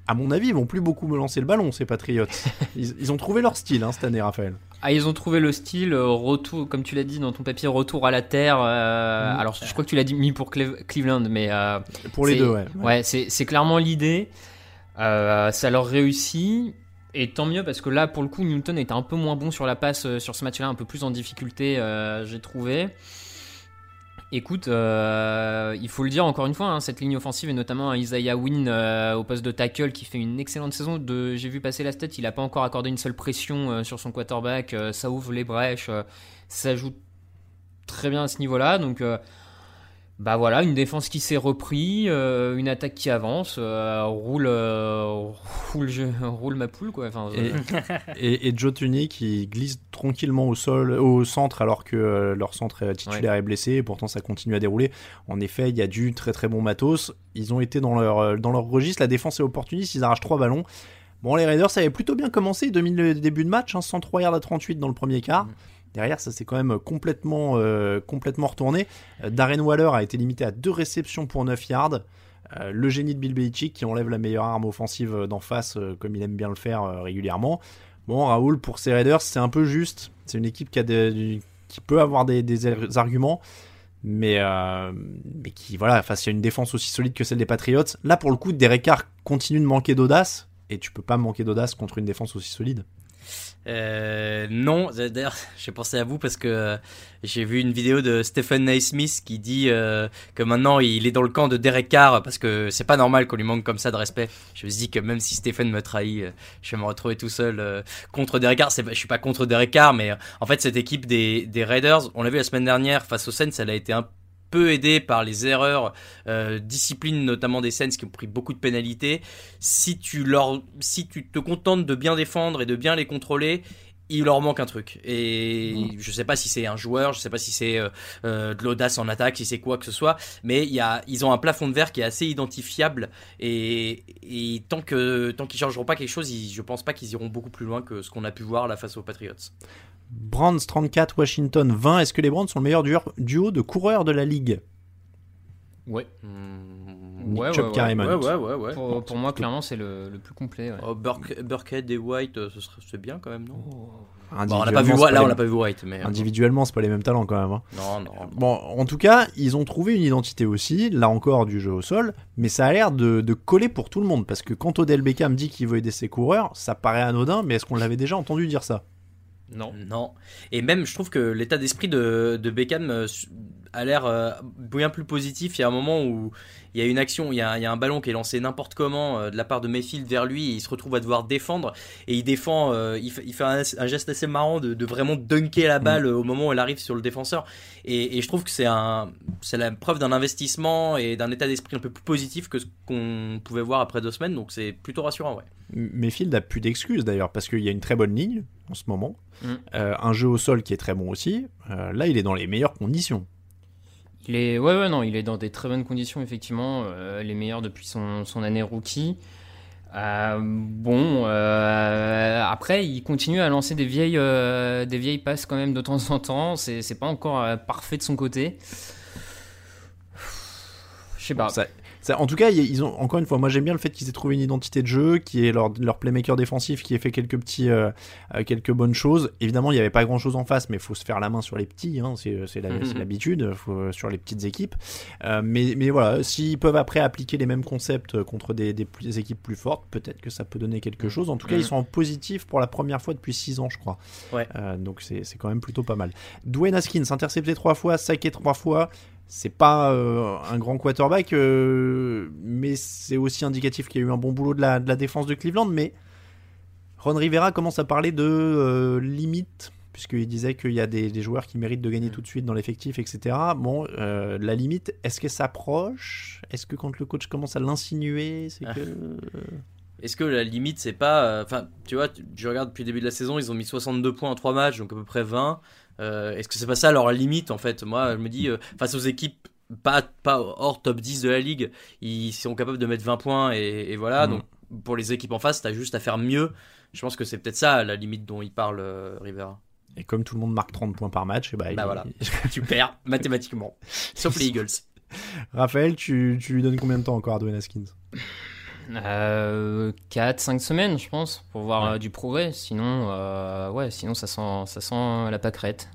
à mon avis, ils vont plus beaucoup me lancer le ballon, ces Patriots. [laughs] Ils, ils ont trouvé leur style hein, cette année, Raphaël. Ah, ils ont trouvé le style, euh, retour, comme tu l'as dit dans ton papier, retour à la terre. euh, Mhm. Alors, je crois que tu l'as dit mis pour Cleve- Cleveland, mais. euh, Pour les c'est- deux, ouais. Ouais, c'est c'est clairement l'idée. Euh, ça leur réussit. Et tant mieux parce que là, pour le coup, Newton était un peu moins bon sur la passe euh, sur ce match-là, un peu plus en difficulté, euh, j'ai trouvé. Écoute, euh, il faut le dire encore une fois, hein, cette ligne offensive et notamment Isaiah Wynn euh, au poste de tackle qui fait une excellente saison. De, j'ai vu passer la stat, il n'a pas encore accordé une seule pression euh, sur son quarterback. ça ouvre les brèches, ça joue très bien à ce niveau-là. Donc, bah voilà, une défense qui s'est repris, euh, une attaque qui avance, euh, roule, roule, [laughs] roule ma poule quoi. Enfin, et, et, Joe Tunney qui glisse tranquillement au sol, au centre alors que leur centre titulaire est blessé. Et pourtant, ça continue à dérouler. En effet, il y a du très très bon matos. Ils ont été dans leur dans leur registre. La défense est opportuniste. Ils arrachent trois ballons. Bon, les Raiders, ça avait plutôt bien commencé, 2000 le début de match, hein, 103 yards à 38 dans le premier quart. Derrière, ça s'est quand même complètement, euh, complètement retourné. Euh, Darren Waller a été limité à deux réceptions pour 9 yards. Euh, le génie de Bill Belichick qui enlève la meilleure arme offensive d'en face, comme il aime bien le faire régulièrement. Bon, Raoul, pour ces Raiders, c'est un peu juste. C'est une équipe qui, peut avoir des, arguments, mais, mais qui, voilà, face à une défense aussi solide que celle des Patriots. Là, pour le coup, Derek Carr continue de manquer d'audace, et tu peux pas manquer d'audace contre une défense aussi solide. Euh, non, d'ailleurs, [laughs] j'ai pensé à vous parce que euh, j'ai vu une vidéo de Stephen Naismith qui dit euh, que maintenant il est dans le camp de Derek Carr parce que c'est pas normal qu'on lui manque comme ça de respect. Je me dis que même si Stephen me trahit, je vais me retrouver tout seul contre Derek Carr. Je suis pas contre Derek Carr, mais en fait cette équipe des, des Raiders, on l'a vu la semaine dernière face aux Saints, elle a été un peu aidé par les erreurs, euh, discipline notamment des Saints qui ont pris beaucoup de pénalités. Si tu, leur, si tu te contentes de bien défendre et de bien les contrôler, il leur manque un truc. Et mm. je sais pas si c'est un joueur, je sais pas si c'est euh, euh, de l'audace en attaque, si c'est quoi que ce soit, mais y a, ils ont un plafond de verre qui est assez identifiable. Et, tant que tant qu'ils changeront pas quelque chose, je pense pas qu'ils iront beaucoup plus loin que ce qu'on a pu voir là face aux Patriots. Brands 34, Washington 20. Est-ce que les Brands sont le meilleur duo de coureurs de la ligue? Ouais. Mmh, ouais, ouais, ouais, Pour, pour moi, clairement, c'est le, le, plus complet. Oh, Burkhead et White, euh, ce serait bien quand même, non? Oh. bon, on n'a pas vu là, on n'a pas vu White, mais euh, individuellement, c'est pas les mêmes talents quand même. Hein. Non, non. Bon, en tout cas, ils ont trouvé une identité aussi, là encore du jeu au sol, mais ça a l'air de, de coller pour tout le monde parce que quand Odell Beckham dit qu'il veut aider ses coureurs, ça paraît anodin, mais est-ce qu'on l'avait déjà entendu dire ça? Non. Non. Et même, je trouve que l'état d'esprit de, de Beckham euh, a l'air euh, bien plus positif. Il y a un moment où il y a une action, il y a, un ballon qui est lancé n'importe comment euh, de la part de Mayfield vers lui et il se retrouve à devoir défendre et il défend, il, fait, un, geste assez marrant de, vraiment dunker la balle au moment où elle arrive sur le défenseur et, je trouve que c'est un, c'est la preuve d'un investissement et d'un état d'esprit un peu plus positif que ce qu'on pouvait voir après deux semaines donc c'est plutôt rassurant ouais. Mayfield a plus d'excuses d'ailleurs parce qu'il y a une très bonne ligne en ce moment, mm. un jeu au sol qui est très bon aussi. là, il est dans les meilleures conditions. Il est, ouais, non, il est dans des très bonnes conditions, effectivement, euh, les meilleures depuis son, année rookie. Euh, bon, euh, après, il continue à lancer des vieilles, des vieilles passes quand même de temps en temps. C'est pas encore parfait de son côté. Je sais pas en tout cas, ils ont encore une fois, moi j'aime bien le fait qu'ils aient trouvé une identité de jeu, qui est leur, leur playmaker défensif, qui ait fait quelques petits, euh, euh, quelques bonnes choses. Évidemment, il n'y avait pas grand chose en face, mais il faut se faire la main sur les petits, hein, c'est mhm. l'habitude, sur les petites équipes. Euh, mais, mais voilà, s'ils peuvent après appliquer les mêmes concepts contre des, des, équipes plus fortes, peut-être que ça peut donner quelque chose. En tout cas, ils mhm. sont en positif pour la première fois depuis 6 ans, je crois. Ouais. donc c'est quand même plutôt pas mal. Dwayne Haskins, intercepté 3 fois, saqué 3 fois c'est pas euh, un grand quarterback, euh, mais c'est aussi indicatif qu'il y a eu un bon boulot de la, défense de Cleveland. Mais Ron Rivera commence à parler de euh, limite, puisqu'il disait qu'il y a des, joueurs qui méritent de gagner tout de suite dans l'effectif, etc. Bon, la limite, est-ce qu'elle s'approche? Est-ce que quand le coach commence à l'insinuer, c'est que. Est-ce que la limite, c'est pas. Enfin, tu vois, je regarde depuis le début de la saison, ils ont mis 62 points en 3 matchs, donc à peu près 20. Euh, est-ce que c'est pas ça leur limite en fait? Moi, je me dis, euh, face aux équipes pas, pas hors top 10 de la ligue, ils sont capables de mettre 20 points et, voilà. Mm. Donc pour les équipes en face, t'as juste à faire mieux. Je pense que c'est peut-être ça la limite dont il parle euh, Rivera. Et comme tout le monde marque 30 points par match, et bah, bah voilà, [laughs] tu perds mathématiquement. Sauf les Eagles. Raphaël, tu, tu, lui donnes combien de temps encore à Dwayne Haskins? 4-5 euh, semaines, je pense, pour voir euh, du progrès. Sinon, euh, ouais, sinon ça sent, ça sent la pâquerette.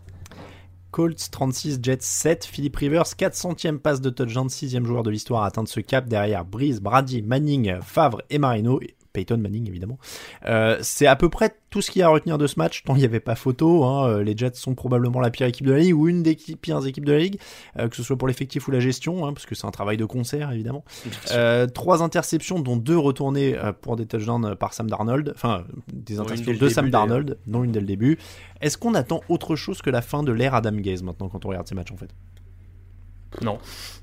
Colts 36, Jets 7, Philippe Rivers 400e passe de touchdown, 6e joueur de l'histoire à atteindre ce cap derrière Breeze, Brady, Manning, Favre et Marino. Peyton Manning évidemment. Euh, c'est à peu près tout ce qu'il y a à retenir de ce match, tant il n'y avait pas photo. Hein, euh, les Jets sont probablement la pire équipe de la ligue ou une des pires équipes de la ligue, euh, que ce soit pour l'effectif ou la gestion, hein, parce que c'est un travail de concert évidemment. Euh, trois interceptions, dont deux retournées pour des touchdowns par Sam Darnold, enfin des interceptions de Sam Darnold, dont une dès le début. Est-ce qu'on attend autre chose que la fin de l'ère Adam Gaze maintenant quand on regarde ces matchs en fait? Non.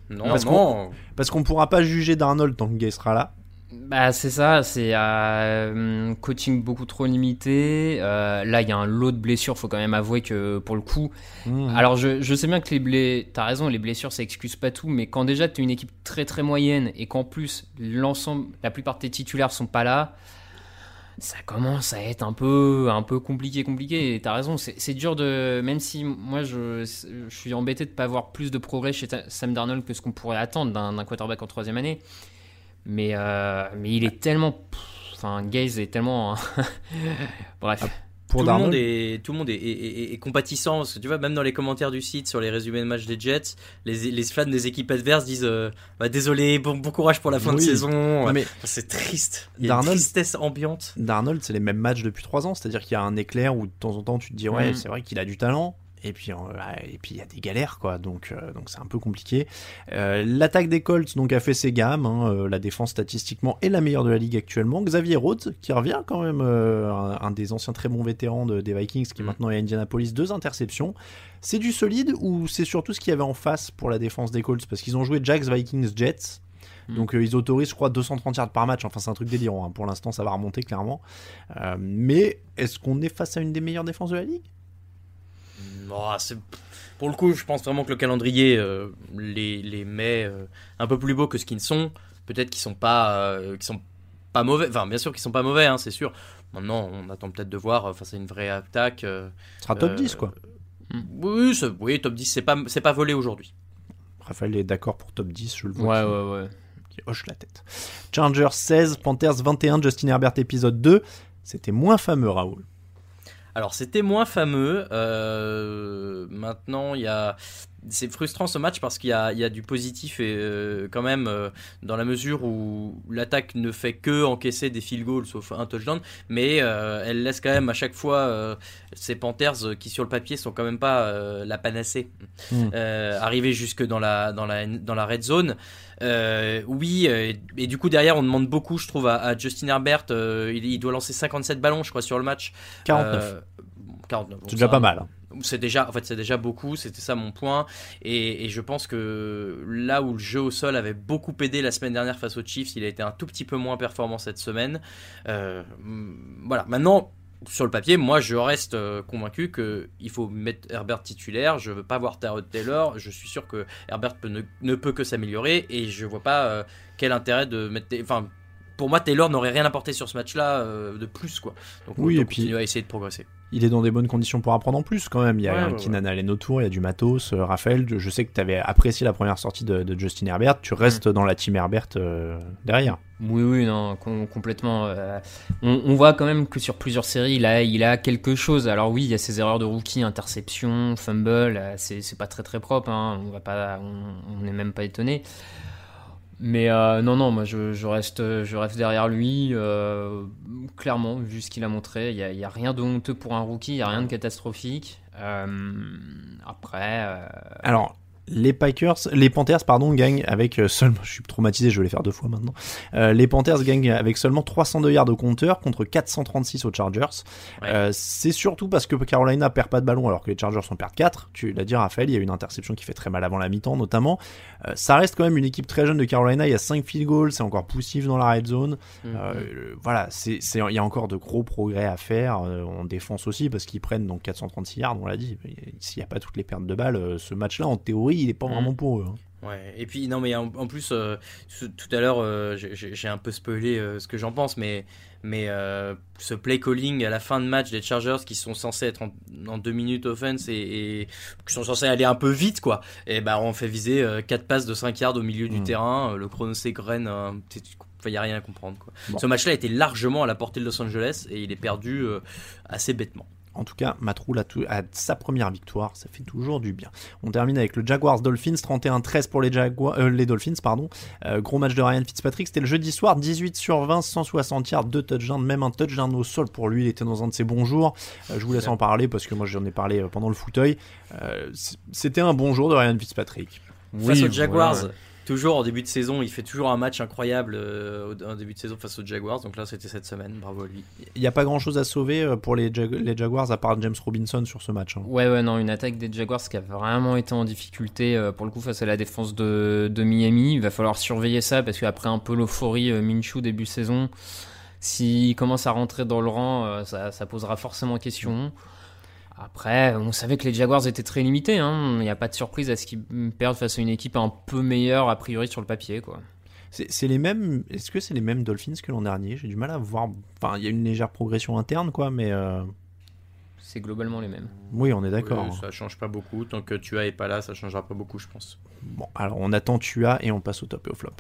Non, parce non. qu'on parce qu'on pourra pas juger Darnold tant que Gaze sera là. Bah c'est ça, c'est euh, coaching beaucoup trop limité. Euh, là il y a un lot de blessures, faut quand même avouer que pour le coup. Mmh. Alors je, je sais bien que les blessures, t'as raison, les blessures ça excuse pas tout, mais quand déjà t'es une équipe très très moyenne et qu'en plus l'ensemble, la plupart de tes titulaires sont pas là, ça commence à être un peu un peu compliqué compliqué. Et t'as raison, c'est dur de même si moi je, je suis embêté de pas avoir plus de progrès chez Sam Darnold que ce qu'on pourrait attendre d'un quarterback en troisième année. Mais, euh, mais il est tellement. Enfin, Gaze est tellement. [laughs] Bref. Pour tout le monde est tout le monde est, est- est- est compatissant parce que tu vois même dans les commentaires du site sur les résumés de matchs des Jets les, les fans des équipes adverses disent euh, bah, désolé bon, bon courage pour la fin de saison mais c'est triste il y a une Darnold- tristesse ambiante Darnold, c'est les mêmes matchs depuis 3 ans, c'est-à-dire qu'il y a un éclair où de temps en temps tu te dis ouais, Mhm. c'est vrai qu'il a du talent. Et puis, euh, et puis il y a des galères quoi, donc euh, donc c'est un peu compliqué. Euh, L'attaque des Colts donc a fait ses gammes, hein, la défense statistiquement est la meilleure de la ligue actuellement. Xavier Rhodes qui revient quand même, un, un des anciens très bons vétérans de- des Vikings qui Mhm. maintenant est à Indianapolis, deux interceptions. C'est du solide ou c'est surtout ce qu'il y avait en face pour la défense des Colts? Parce qu'ils ont joué Jacks, Vikings, Jets. Mhm. Donc euh, ils autorisent, je crois, 230 yards par match. Enfin, c'est un truc délirant. hein. Pour l'instant, ça va remonter clairement. Euh, mais est-ce qu'on est face à une des meilleures défenses de la ligue? Oh, c'est- pour le coup je pense vraiment que le calendrier euh, les, les met euh, un peu plus beaux que ce qu'ils ne sont peut-être qu'ils sont pas euh, qu'ils sont pas mauvais enfin bien sûr qu'ils sont pas mauvais hein, c'est sûr maintenant on attend peut-être de voir face à une vraie attaque euh, Ce sera top Euh, 10, quoi. oui, c'est- oui, top 10, c'est pas, c'est pas volé aujourd'hui. Raphaël est d'accord pour top 10, je le vois. Ouais, qui- ouais, ouais. qui hoche la tête. Chargers 16, Panthers 21, Justin Herbert épisode 2. C'était moins fameux, Raoul. Alors, c'était moins fameux. euh, maintenant, il y a. C'est frustrant ce match parce qu'il y a, il y a du positif et euh, quand même euh, dans la mesure où l'attaque ne fait que encaisser des field goals sauf un touchdown, mais euh, elle laisse quand même à chaque fois ces Panthers qui sur le papier sont quand même pas la panacée Mm. euh, arriver jusque dans la dans la dans la red zone. Euh, oui, euh, et du coup derrière on demande beaucoup, je trouve, à, à Justin Herbert. euh, il, il doit lancer 57 ballons, je crois, sur le match. 49. Euh, bon, 49. bon, C'est déjà pas mal. hein. C'est déjà, en fait, c'est déjà beaucoup. C'était ça mon point. Et, et je pense que là où le jeu au sol avait beaucoup aidé la semaine dernière face aux Chiefs, il a été un tout petit peu moins performant cette semaine. Euh, voilà. Maintenant, sur le papier, moi, je reste euh, convaincu que il faut mettre Herbert titulaire. Je veux pas voir Taylor. Je suis sûr que Herbert peut ne, ne peut que s'améliorer et je vois pas euh, quel intérêt de mettre. Enfin, pour moi, Taylor n'aurait rien apporté sur ce match-là euh, de plus, quoi. Donc, Oui, autant et puis- continuer à essayer de progresser. Il est dans des bonnes conditions pour apprendre en plus quand même. Il y a Ouais, un ouais, Allen autour, il y a du matos. Euh, Raphaël, je, sais que tu avais apprécié la première sortie de, de Justin Herbert. Tu restes dans la team Herbert euh, derrière. Oui, oui, non, com- complètement. euh, on, voit quand même que sur plusieurs séries, il a, il a quelque chose. Alors oui, il y a ses erreurs de rookie, interception, fumble, euh, c'est pas très très propre. hein, on va pas, on n'est même pas étonné. Mais euh, non, non, moi je, reste, je reste derrière lui. clairement, vu ce qu'il a montré, il y a, a rien de honteux pour un rookie, il y a rien de catastrophique. Après, Alors, les Packers, les Panthers, pardon, gagnent avec euh, seulement, [laughs] je suis traumatisé, je vais les faire deux fois maintenant. Euh, les Panthers gagnent avec seulement 302 yards au compteur contre 436 aux Chargers. Ouais. Euh, c'est surtout parce que Carolina perd pas de ballon alors que les Chargers en perdent 4. Tu l'as dit, Raphaël, il y a une interception qui fait très mal avant la mi-temps, notamment. Euh, ça reste quand même une équipe très jeune de Carolina. Il y a 5 field goals, c'est encore poussif dans la red zone. Mhm. Voilà, c'est, il y a encore de gros progrès à faire en défense aussi parce qu'ils prennent donc 436 yards, on l'a dit. S'il n'y a pas toutes les pertes de balles, ce match-là, en théorie, il est pas vraiment pour eux. hein. Ouais, et puis non, mais en, en plus, euh, tout à l'heure, euh, j'ai- un peu spoilé euh, ce que j'en pense, mais, mais ce play calling à la fin de match des Chargers qui sont censés être en, en deux minutes offense et, et qui sont censés aller un peu vite, quoi, et bah on fait viser quatre passes de 5 yards au milieu du Mm. terrain, le chrono s'égrène, il n'y a rien à comprendre. Quoi. Bon. Ce match-là était largement à la portée de Los Angeles et il est perdu assez bêtement. En tout cas, Matt Rule a, tout- a sa première victoire, ça fait toujours du bien. On termine avec le Jaguars Dolphins, 31-13 pour les, Jaguars, euh, les Dolphins. pardon. Euh, gros match de Ryan Fitzpatrick, c'était le jeudi soir, 18 sur 20, 160 yards, 2 touchdowns, même un touchdown au sol pour lui, il était dans un de ses bons jours. Euh, je vous laisse en parler parce que moi j'en ai parlé pendant le fauteuil. Euh, c'était un bon jour de Ryan Fitzpatrick. face aux Jaguars. Toujours en début de saison, il fait toujours un match incroyable euh, au- en début de saison face aux Jaguars. Donc là, c'était cette semaine. Bravo à lui. Il n'y a pas grand chose à sauver euh, pour les, Jag- les Jaguars à part James Robinson sur ce match. hein. Ouais, ouais, non, une attaque des Jaguars qui a vraiment été en difficulté euh, pour le coup face à la défense de, de Miami. Il va falloir surveiller ça parce qu'après un peu l'euphorie euh, Minshew début saison, s'il commence à rentrer dans le rang, euh, ça, ça posera forcément question. Après, on savait que les Jaguars étaient très limités. hein. Il n'y a pas de surprise à ce qu'ils perdent face à une équipe un peu meilleure a priori sur le papier, quoi. C'est les mêmes. Est-ce que c'est les mêmes Dolphins que l'an dernier? J'ai du mal à voir. Enfin, il y a une légère progression interne, quoi, mais. euh, C'est globalement les mêmes. Oui, on est d'accord. Ouais, ça change pas beaucoup. Tant que tu as est pas là, ça changera pas beaucoup, je pense. Bon, alors on attend Tua et on passe au top et au flop.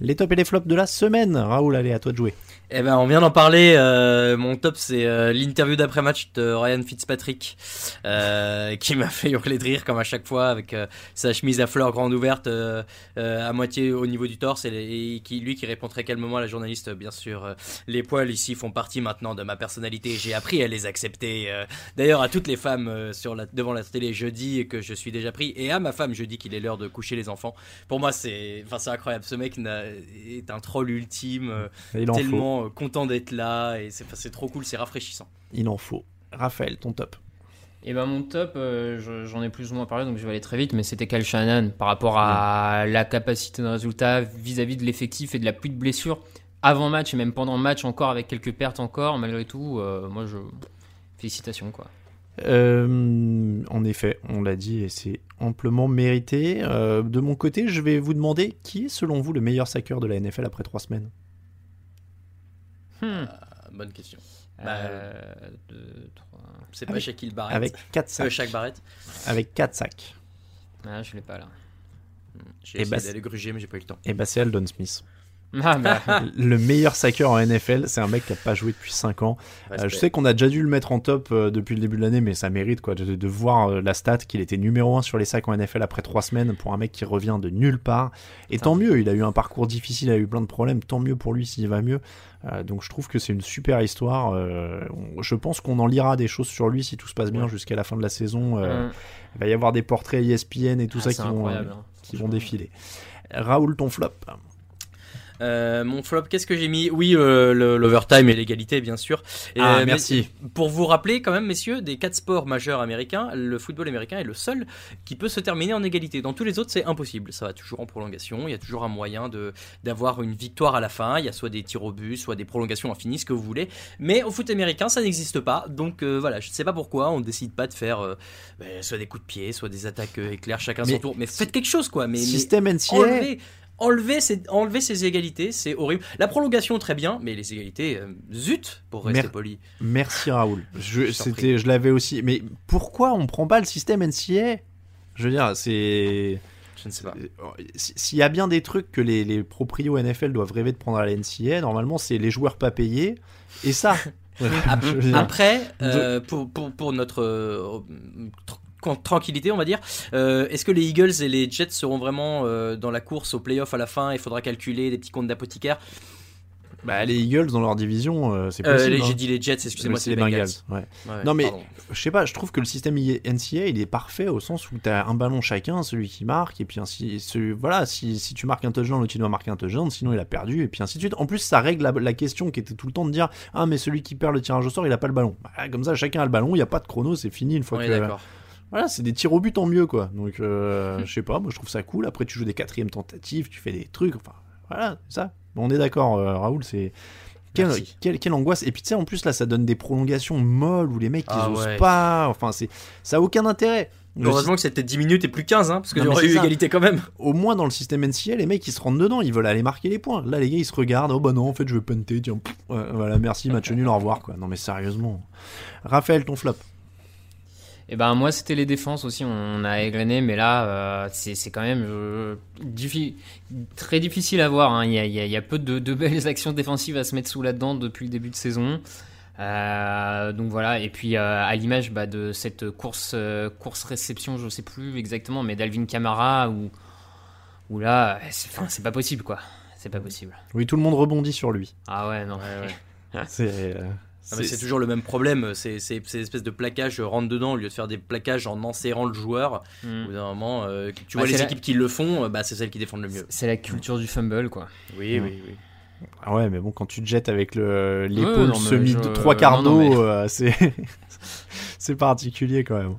Les tops et les flops de la semaine. Raoul, allez, à toi de jouer. Eh ben, on vient d'en parler. euh, mon top, c'est euh, l'interview d'après-match de Ryan Fitzpatrick, euh, qui m'a fait hurler de rire comme à chaque fois avec euh, sa chemise à fleurs grande ouverte euh, euh, à moitié au niveau du torse et, les- et qui lui qui répond très calmement à la journaliste. Bien sûr, euh, les poils ici font partie maintenant de ma personnalité. J'ai appris à les accepter. euh. D'ailleurs, à toutes les femmes euh, sur la, devant la télé, je dis que je suis déjà pris, et à ma femme, je dis qu'il est l'heure de coucher les enfants. Pour moi, c'est, enfin, c'est incroyable. Ce mec est un troll ultime. euh, il tellement euh, content d'être là et c'est trop cool, c'est rafraîchissant. Il en faut. Raphaël, ton top. Et ben mon top, euh, je- j'en ai plus ou moins parlé, donc je vais aller très vite, mais c'était Kyle Shanahan par rapport à la capacité de résultat vis-à-vis de l'effectif et de la pluie de blessures avant match et même pendant match encore avec quelques pertes encore. Malgré tout, euh, moi je félicitations quoi. Euh, en effet, on l'a dit et c'est amplement mérité. Euh, de mon côté, je vais vous demander qui est selon vous le meilleur sacker de la NFL après trois semaines? Hmm. Euh, bonne question. Bah, Euh, deux, trois. C'est pas avec- Shaquille Barrett. Avec 4 Euh, sacs. Shaq Barrett. Avec 4 sacs. Ah, je l'ai pas là. J'ai Eh essayé bah, d'aller gruger, mais j'ai pas eu le temps. Et bah c'est Aldon Smith. [laughs] Ah, bah. le meilleur sacker en NFL, c'est un mec qui a pas joué depuis 5 ans. Euh, je sais qu'on a déjà dû le mettre en top euh, depuis le début de l'année, mais ça mérite quoi de, de voir euh, la stat qu'il était numéro 1 sur les sacs en NFL après 3 semaines pour un mec qui revient de nulle part. Et tant mieux, il a eu un parcours difficile, il a eu plein de problèmes, tant mieux pour lui s'il va mieux. Euh, donc je trouve que c'est une super histoire. euh, je pense qu'on en lira des choses sur lui si tout se passe bien Ouais. jusqu'à la fin de la saison. euh. Il va y avoir des portraits ESPN et tout Ah, ça qui vont, euh, hein. qui vont défiler. Raoul, ton flop Euh, mon flop, qu'est-ce que j'ai mis? Oui, euh, l'overtime et l'égalité, bien sûr. Et, Ah, euh, mais- merci. Pour vous rappeler, quand même, messieurs, des quatre sports majeurs américains, le football américain est le seul qui peut se terminer en égalité. Dans tous les autres, c'est impossible. Ça va toujours en prolongation. Il y a toujours un moyen d'avoir une victoire à la fin. Il y a soit des tirs au but, soit des prolongations infinies, ce que vous voulez. Mais au foot américain, ça n'existe pas. Donc euh, voilà, je ne sais pas pourquoi on décide pas de faire ben, soit des coups de pied, soit des attaques éclairs, chacun Mais son tour. Mais faites quelque chose, quoi. Mais, mais Système NCAA. enlevez, enlever ces, enlever ces égalités, c'est horrible. La prolongation, très bien, mais les égalités, euh, zut, pour rester Mer- poli. Merci Raoul. Je, l'avais aussi. Mais pourquoi on prend pas le système NCA Je veux dire, c'est. Je ne sais pas. Si- S'il y a bien des trucs que les, les proprios NFL doivent rêver de prendre à la NCA, normalement c'est les joueurs pas payés et ça. [laughs] Après, euh, pour, pour, pour notre euh, tranquillité, on va dire, euh, est-ce que les Eagles et les Jets seront vraiment euh, dans la course au playoff à la fin? Il faudra calculer des petits comptes d'apothicaire. Bah, les Eagles dans leur division, euh, c'est possible. les- hein. J'ai dit les Jets, excusez-moi, c'est les Bengals. ouais. Ouais, non mais pardon. je sais pas, je trouve que le système NCA il est parfait au sens où t'as un ballon chacun, celui qui marque et puis ainsi, celui, voilà, si, si tu marques un touchdown, l'autre il doit marquer un touchdown, sinon il a perdu et puis ainsi de suite. En plus ça règle la, la question qui était tout le temps de dire ah mais celui qui perd le tirage au sort il a pas le ballon. Bah, comme ça chacun a le ballon, il y a pas de chrono, c'est fini une fois On que. Voilà, c'est des tirs au but en mieux quoi. Donc euh, je sais pas, moi je trouve ça cool. Après tu joues des quatrièmes tentatives, tu fais des trucs, enfin voilà, c'est ça. Bon, on est d'accord, euh, Raoul, c'est quelle, quelle, quelle angoisse. Et puis tu sais, en plus là, ça donne des prolongations molles où les mecs ils Ah osent ouais. pas. Enfin, c'est ça a aucun intérêt. Heureusement que c'était 10 minutes et plus 15, hein, parce mais j'aurais c'est eu ça. égalité quand même. Au moins dans le système NCA, les mecs ils se rentrent dedans, ils veulent aller marquer les points. Là, les gars ils se regardent, oh bah non, en fait je veux punter, tiens, pff, voilà, merci, match nul, au revoir quoi. Non mais sérieusement. Raphaël, ton flop. Et ben moi c'était les défenses aussi, on a égrené, mais là euh, c'est c'est quand même euh, diffi- très difficile à voir. hein. Il y, a, il y a- il y a peu de, de belles [laughs] actions défensives à se mettre sous la dent depuis le début de saison. Euh, donc voilà, et puis euh, à l'image bah, de cette course euh, course réception, je sais plus exactement, mais d'Alvin Kamara où où là c'est pas possible quoi, c'est pas possible. Oui, tout le monde rebondit sur lui. Ah ouais non. [laughs] [laughs] C'est. C'est toujours le même problème, c'est c'est- ces espèces de plaquages euh, rentre dedans au lieu de faire des plaquages en enserrant le joueur. Mm. Au bout d'un moment, euh, tu Bah, vois les la- équipes qui le font, euh, bah, c'est celles qui défendent le mieux. C'est la culture du fumble quoi. Oui, Mm. oui, oui. Ah ouais, mais bon, quand tu te jettes avec le- Ouais, l'épaule non, mais semi je- de trois quarts d'eau, mais- euh, [laughs] c'est [laughs] c'est particulier quand même.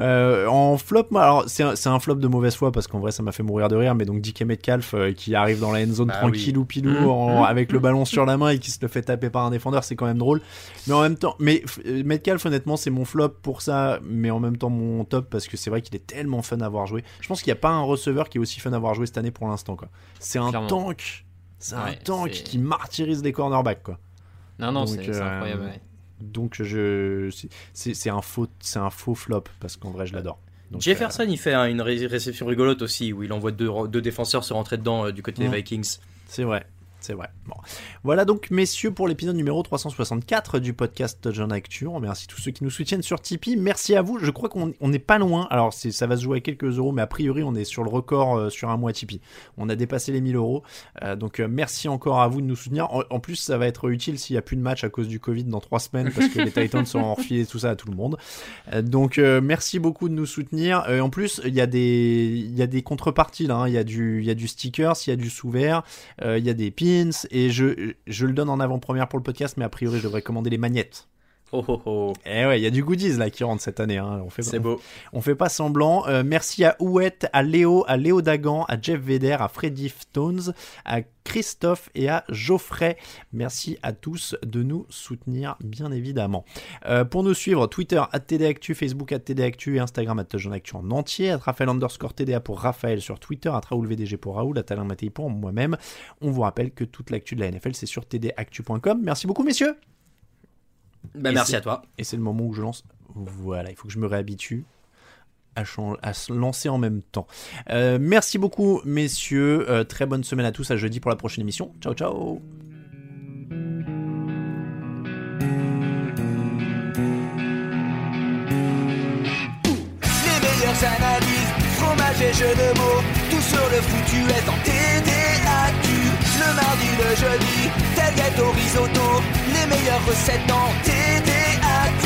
Euh, en flop, alors c'est un, flop de mauvaise foi parce qu'en vrai ça m'a fait mourir de rire, mais donc DK Metcalf euh, qui arrive dans la end zone Bah tranquille ou pilou Mmh, en- mmh. avec le ballon sur la main et qui se le fait taper par un défendeur, c'est quand même drôle. Mais en même temps, mais euh, Metcalf honnêtement c'est mon flop pour ça, mais en même temps mon top parce que c'est vrai qu'il est tellement fun à avoir joué. Je pense qu'il n'y a pas un receveur qui est aussi fun à avoir joué cette année pour l'instant quoi. C'est un Clairement. tank. C'est un tank qui martyrise les cornerbacks quoi. Non non c'est c'est euh, incroyable. ouais. Donc je c'est- un faux c'est un faux flop parce qu'en vrai je l'adore. Donc, Jefferson, il fait hein, une ré- réception rigolote aussi, où il envoie deux, deux défenseurs se rentrer dedans euh, du côté des Vikings. euh, c'est vrai. C'est vrai. Bon. Voilà donc, messieurs, pour l'épisode numéro 364 du podcast Touchdown Actu. On remercie tous ceux qui nous soutiennent sur Tipeee. Merci à vous. Je crois qu'on on n'est pas loin. Alors, ça va se jouer à quelques euros, mais a priori, on est sur le record euh, sur un mois Tipeee. On a dépassé les 1000 euros. Euh, donc, euh, merci encore à vous de nous soutenir. En, en plus, ça va être utile s'il n'y a plus de match à cause du Covid dans trois semaines, parce que les [laughs] Titans sont refilés tout ça à tout le monde. Donc, merci beaucoup de nous soutenir. En plus, il y a des, il y a des contreparties là. hein. Il y a du, y a du stickers, il y a du sous-vert, il y a des pins, et je, je le donne en avant-première pour le podcast, mais a priori, je devrais commander les magnettes. Oh oh oh. Eh ouais, il y a du goodies là qui rentre cette année. Hein. On fait, C'est beau. On fait pas semblant. Euh, merci à Ouette, à Léo, à Léo Dagan, à Jeff Vedder, à Freddy Stones, à Christophe et à Geoffrey. Merci à tous de nous soutenir, bien évidemment. Euh, pour nous suivre, Twitter, TDActu, Facebook, TDActu et Instagram, Actu en entier. À Raphaël underscore TDA pour Raphaël sur Twitter, à Raoul VDG pour Raoul, à Talin Mattei pour moi-même. On vous rappelle que toute l'actu de la NFL, c'est sur tdactu.com. Merci beaucoup, messieurs. Bah, merci à toi. Et c'est le moment où je lance. Voilà, il faut que je me réhabitue à, se lancer en même temps. Euh, merci beaucoup, messieurs. Euh, très bonne semaine à tous. À jeudi pour la prochaine émission. Ciao, ciao. Les meilleures analyses, fromage et jeux de mots, tout sur le foutu est en TDAQ. Le mardi, le jeudi, tel gâteau risotto, les meilleures recettes en TDAQ.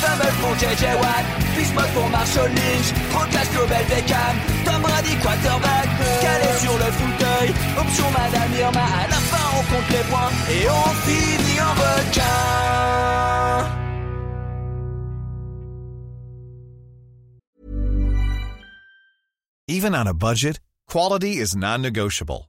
Fumble pour JJ Watt, Bismuth pour Marshall Lynch, Proclash Global Beckham, Tom Brady quarterback, calé sur le fauteuil, option Madame Irma, à la fin on compte les points et on finit en requin. Even on a budget, quality is non-negotiable.